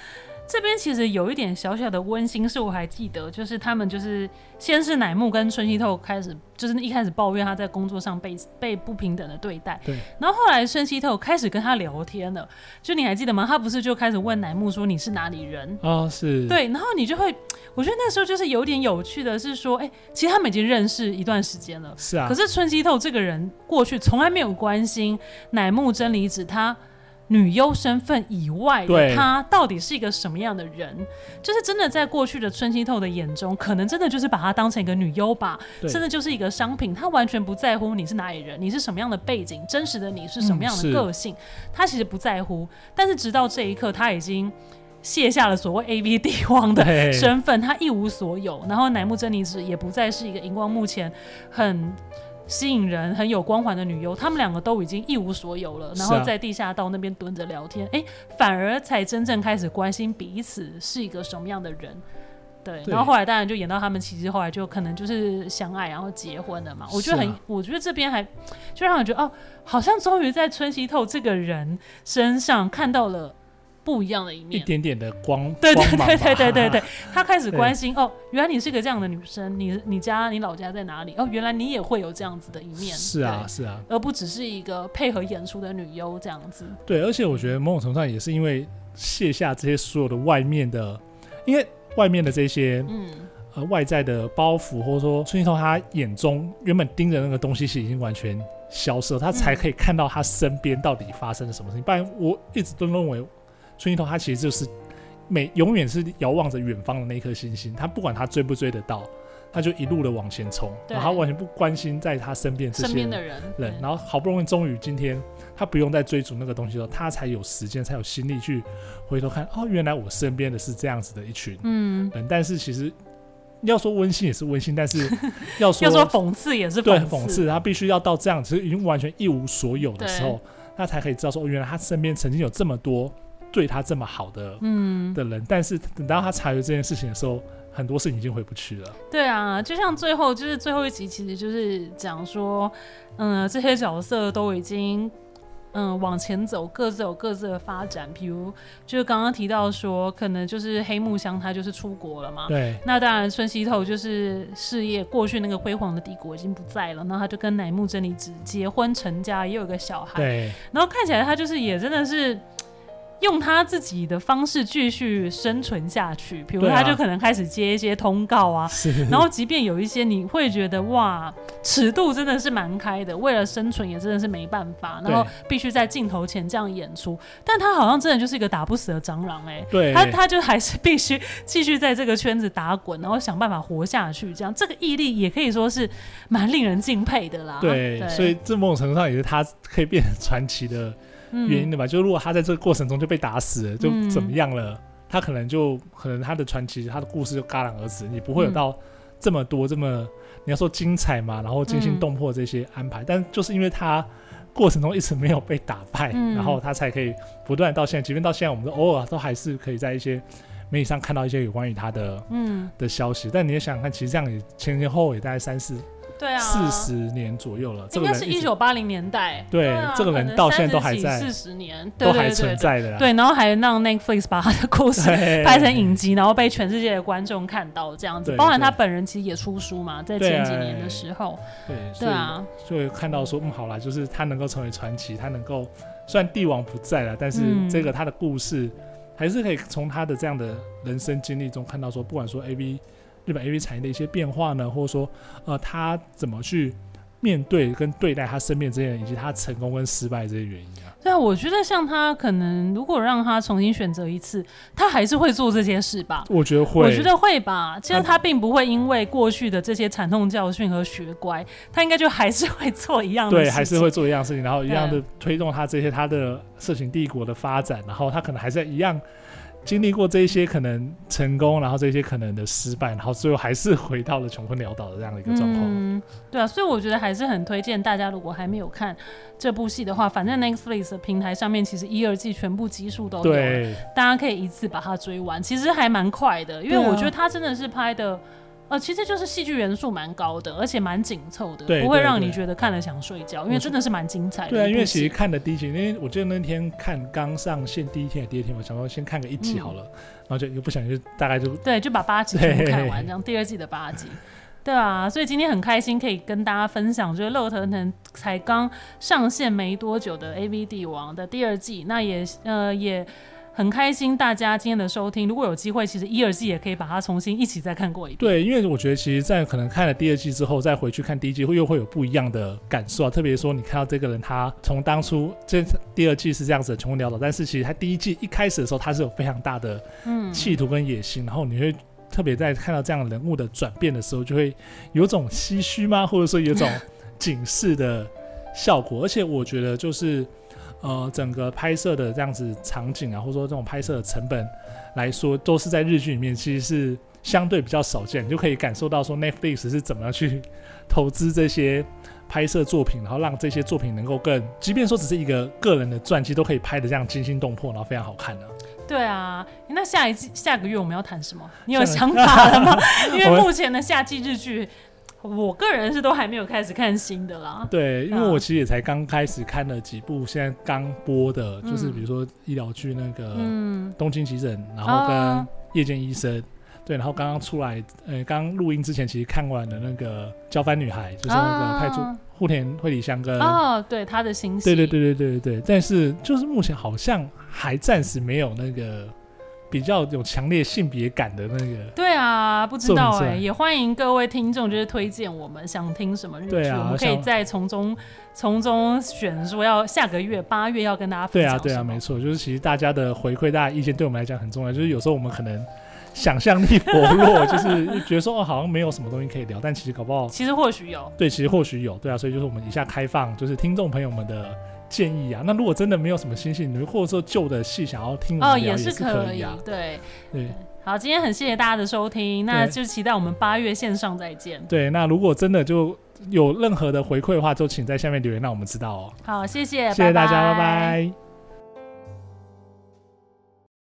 S3: 这边其实有一点小小的温馨，是我还记得，就是他们就是先是乃木跟春熙透开始，就是一开始抱怨他在工作上被被不平等的对待，对。然后后来春熙透开始跟他聊天了，就你还记得吗？他不是就开始问乃木说，你是哪里人？
S2: 哦，是。
S3: 对，然后你就会，我觉得那时候就是有点有趣的是说，哎，其实他们已经认识一段时间了，
S2: 是啊。
S3: 可是春熙透这个人过去从来没有关心乃木真理子他。女优身份以外的她到底是一个什么样的人？就是真的在过去的春熙透的眼中，可能真的就是把她当成一个女优吧，真的就是一个商品。她完全不在乎你是哪里人，你是什么样的背景，真实的你是什么样的个性，她其实不在乎。但是直到这一刻，她已经卸下了所谓 AV [laughs] 帝王的身份，她一无所有。然后乃木真理子也不再是一个荧光幕前很。吸引人很有光环的女优，他们两个都已经一无所有了，然后在地下道那边蹲着聊天，哎、啊，反而才真正开始关心彼此是一个什么样的人。对，然后后来当然就演到他们其实后来就可能就是相爱，然后结婚了嘛。我觉得很，啊、我觉得这边还就让人觉得哦，好像终于在春熙透这个人身上看到了。不一样的一面，
S2: 一点点的光，
S3: 对对对对对对对，[laughs] 他开始关心哦，原来你是个这样的女生，你你家你老家在哪里？哦，原来你也会有这样子的一面，
S2: 是啊是啊，
S3: 而不只是一个配合演出的女优这样子。
S2: 对，而且我觉得某种程度上也是因为卸下这些所有的外面的，因为外面的这些嗯。呃外在的包袱，或者说春熙透他眼中原本盯着那个东西是已经完全消失了，他才可以看到他身边到底发生了什么事情。不然我一直都认为春熙透他其实就是每永远是遥望着远方的那颗星星，他不管他追不追得到。他就一路的往前冲，然后他完全不关心在他身边这些人，人，然后好不容易终于今天他不用再追逐那个东西了，他才有时间才有心力去回头看，哦，原来我身边的是这样子的一群人，嗯，但是其实要说温馨也是温馨，但是 [laughs] 要说
S3: 要说讽刺也是
S2: 对讽刺，他必须要到这样其实已经完全一无所有的时候，他才可以知道说，哦，原来他身边曾经有这么多对他这么好的嗯的人，但是等到他察觉这件事情的时候。很多事情已经回不去了。
S3: 对啊，就像最后就是最后一集，其实就是讲说，嗯，这些角色都已经嗯往前走，各自有各自的发展。比如就是刚刚提到说，可能就是黑木香他就是出国了嘛。
S2: 对。
S3: 那当然，春西透就是事业过去那个辉煌的帝国已经不在了，那他就跟乃木真理子结婚成家，也有一个小孩。
S2: 对。
S3: 然后看起来他就是也真的是。用他自己的方式继续生存下去，比如他就可能开始接一些通告啊，啊然后即便有一些你会觉得哇，尺度真的是蛮开的，为了生存也真的是没办法，然后必须在镜头前这样演出，但他好像真的就是一个打不死的蟑螂哎、欸，
S2: 对，
S3: 他他就还是必须继续在这个圈子打滚，然后想办法活下去，这样。这个毅力也可以说是蛮令人敬佩的啦。
S2: 对，对。所以这某种程度上也是他可以变成传奇的。原因的吧，就如果他在这个过程中就被打死了，就怎么样了？嗯、他可能就可能他的传奇，他的故事就戛然而止，你不会有到这么多这么你要说精彩嘛，然后惊心动魄这些安排。嗯、但就是因为他过程中一直没有被打败，嗯、然后他才可以不断到现在，即便到现在，我们都偶尔都还是可以在一些媒体上看到一些有关于他的嗯的消息。但你也想想看，其实这样也前前后后也大概三四。
S3: 对啊，
S2: 四十年左右了，
S3: 应该是一九八零年代。
S2: 对，这个人到现在都还在，
S3: 四十年
S2: 都还存在的。
S3: 对，然后还让 Netflix 把他的故事 [laughs] 拍成影集，然后被全世界的观众看到这样子。包含他本人其实也出书嘛，在前几年的时候。
S2: 对，对啊，就会看到说，嗯，好啦，就是他能够成为传奇，他能够虽然帝王不在了，但是这个他的故事还是可以从他的这样的人生经历中看到说，不管说 AV。日本 AV 产业的一些变化呢，或者说，呃，他怎么去面对跟对待他身边这些人，以及他成功跟失败这些原因啊？
S3: 对啊，我觉得像他可能如果让他重新选择一次，他还是会做这些事吧。
S2: 我觉得会，
S3: 我觉得会吧。其实他并不会因为过去的这些惨痛教训和学乖，他应该就还是会做一样的事情。
S2: 对，还是会做一样事情，然后一样的推动他这些他的色情帝国的发展，然后他可能还是一样。经历过这些可能成功，然后这些可能的失败，然后最后还是回到了穷困潦倒的这样的一个状况。
S3: 嗯，对啊，所以我觉得还是很推荐大家，如果还没有看这部戏的话，反正 Netflix 的平台上面其实一、二季全部集数都有，对，大家可以一次把它追完，其实还蛮快的，因为我觉得它真的是拍的。呃，其实就是戏剧元素蛮高的，而且蛮紧凑的，不会让你觉得看了想睡觉，因为真的是蛮精彩的。
S2: 对啊，因为其实看的第一集，因为我记得那天看刚上线第一天的第二天，我想说先看个一集好了，嗯、然后就又不想就大概就
S3: 对，就把八集全部看完，这样第二季的八集。对啊，所以今天很开心可以跟大家分享，就是乐腾腾才刚上线没多久的 AV 帝王的第二季，那也呃也。很开心大家今天的收听，如果有机会，其实一、二季也可以把它重新一起再看过一遍。
S2: 对，因为我觉得其实，在可能看了第二季之后，再回去看第一季，会又会有不一样的感受啊。特别说，你看到这个人，他从当初这第二季是这样子的穷困潦倒，但是其实他第一季一开始的时候，他是有非常大的企图跟野心，嗯、然后你会特别在看到这样人物的转变的时候，就会有种唏嘘吗？或者说有种警示的效果。而且我觉得就是。呃，整个拍摄的这样子场景啊，或者说这种拍摄的成本来说，都是在日剧里面其实是相对比较少见，你就可以感受到说 Netflix 是怎么样去投资这些拍摄作品，然后让这些作品能够更，即便说只是一个个人的传记，都可以拍的这样惊心动魄，然后非常好看的。
S3: 对啊，那下一季下个月我们要谈什么？你有想法了吗？[laughs] 因为目前的夏季日剧。我个人是都还没有开始看新的啦。
S2: 对，因为我其实也才刚开始看了几部现在刚播的，嗯、就是比如说医疗剧那个《东京急诊》，嗯、然后跟《夜间医生》，对，然后刚刚出来，呃，刚录音之前其实看完了那个《交番女孩》，就是那个派出户田惠里香跟
S3: 哦，对，他的新戏，
S2: 对对对对对对对，但是就是目前好像还暂时没有那个比较有强烈性别感的那个。
S3: 对啊，不知道哎、欸，也欢迎各位听众就是推荐我们想听什么日剧，对啊，我们可以再从中从中选说要下个月八月要跟大家分享。
S2: 对啊，对啊，没错，就是其实大家的回馈、大家意见对我们来讲很重要。就是有时候我们可能想象力薄弱，[laughs] 就是觉得说哦好像没有什么东西可以聊，但其实搞不好
S3: 其实或许有。
S2: 对，其实或许有。对啊，所以就是我们以下开放，就是听众朋友们的。建议啊，那如果真的没有什么新戏，你或者说旧的戏想要听我们聊，
S3: 哦，也是
S2: 可以啊。
S3: 对
S2: 对，
S3: 好，今天很谢谢大家的收听，那就期待我们八月线上再见。
S2: 对，那如果真的就有任何的回馈的话，就请在下面留言，让我们知道哦。
S3: 好，谢谢，
S2: 谢谢大家，拜拜。
S3: 拜拜。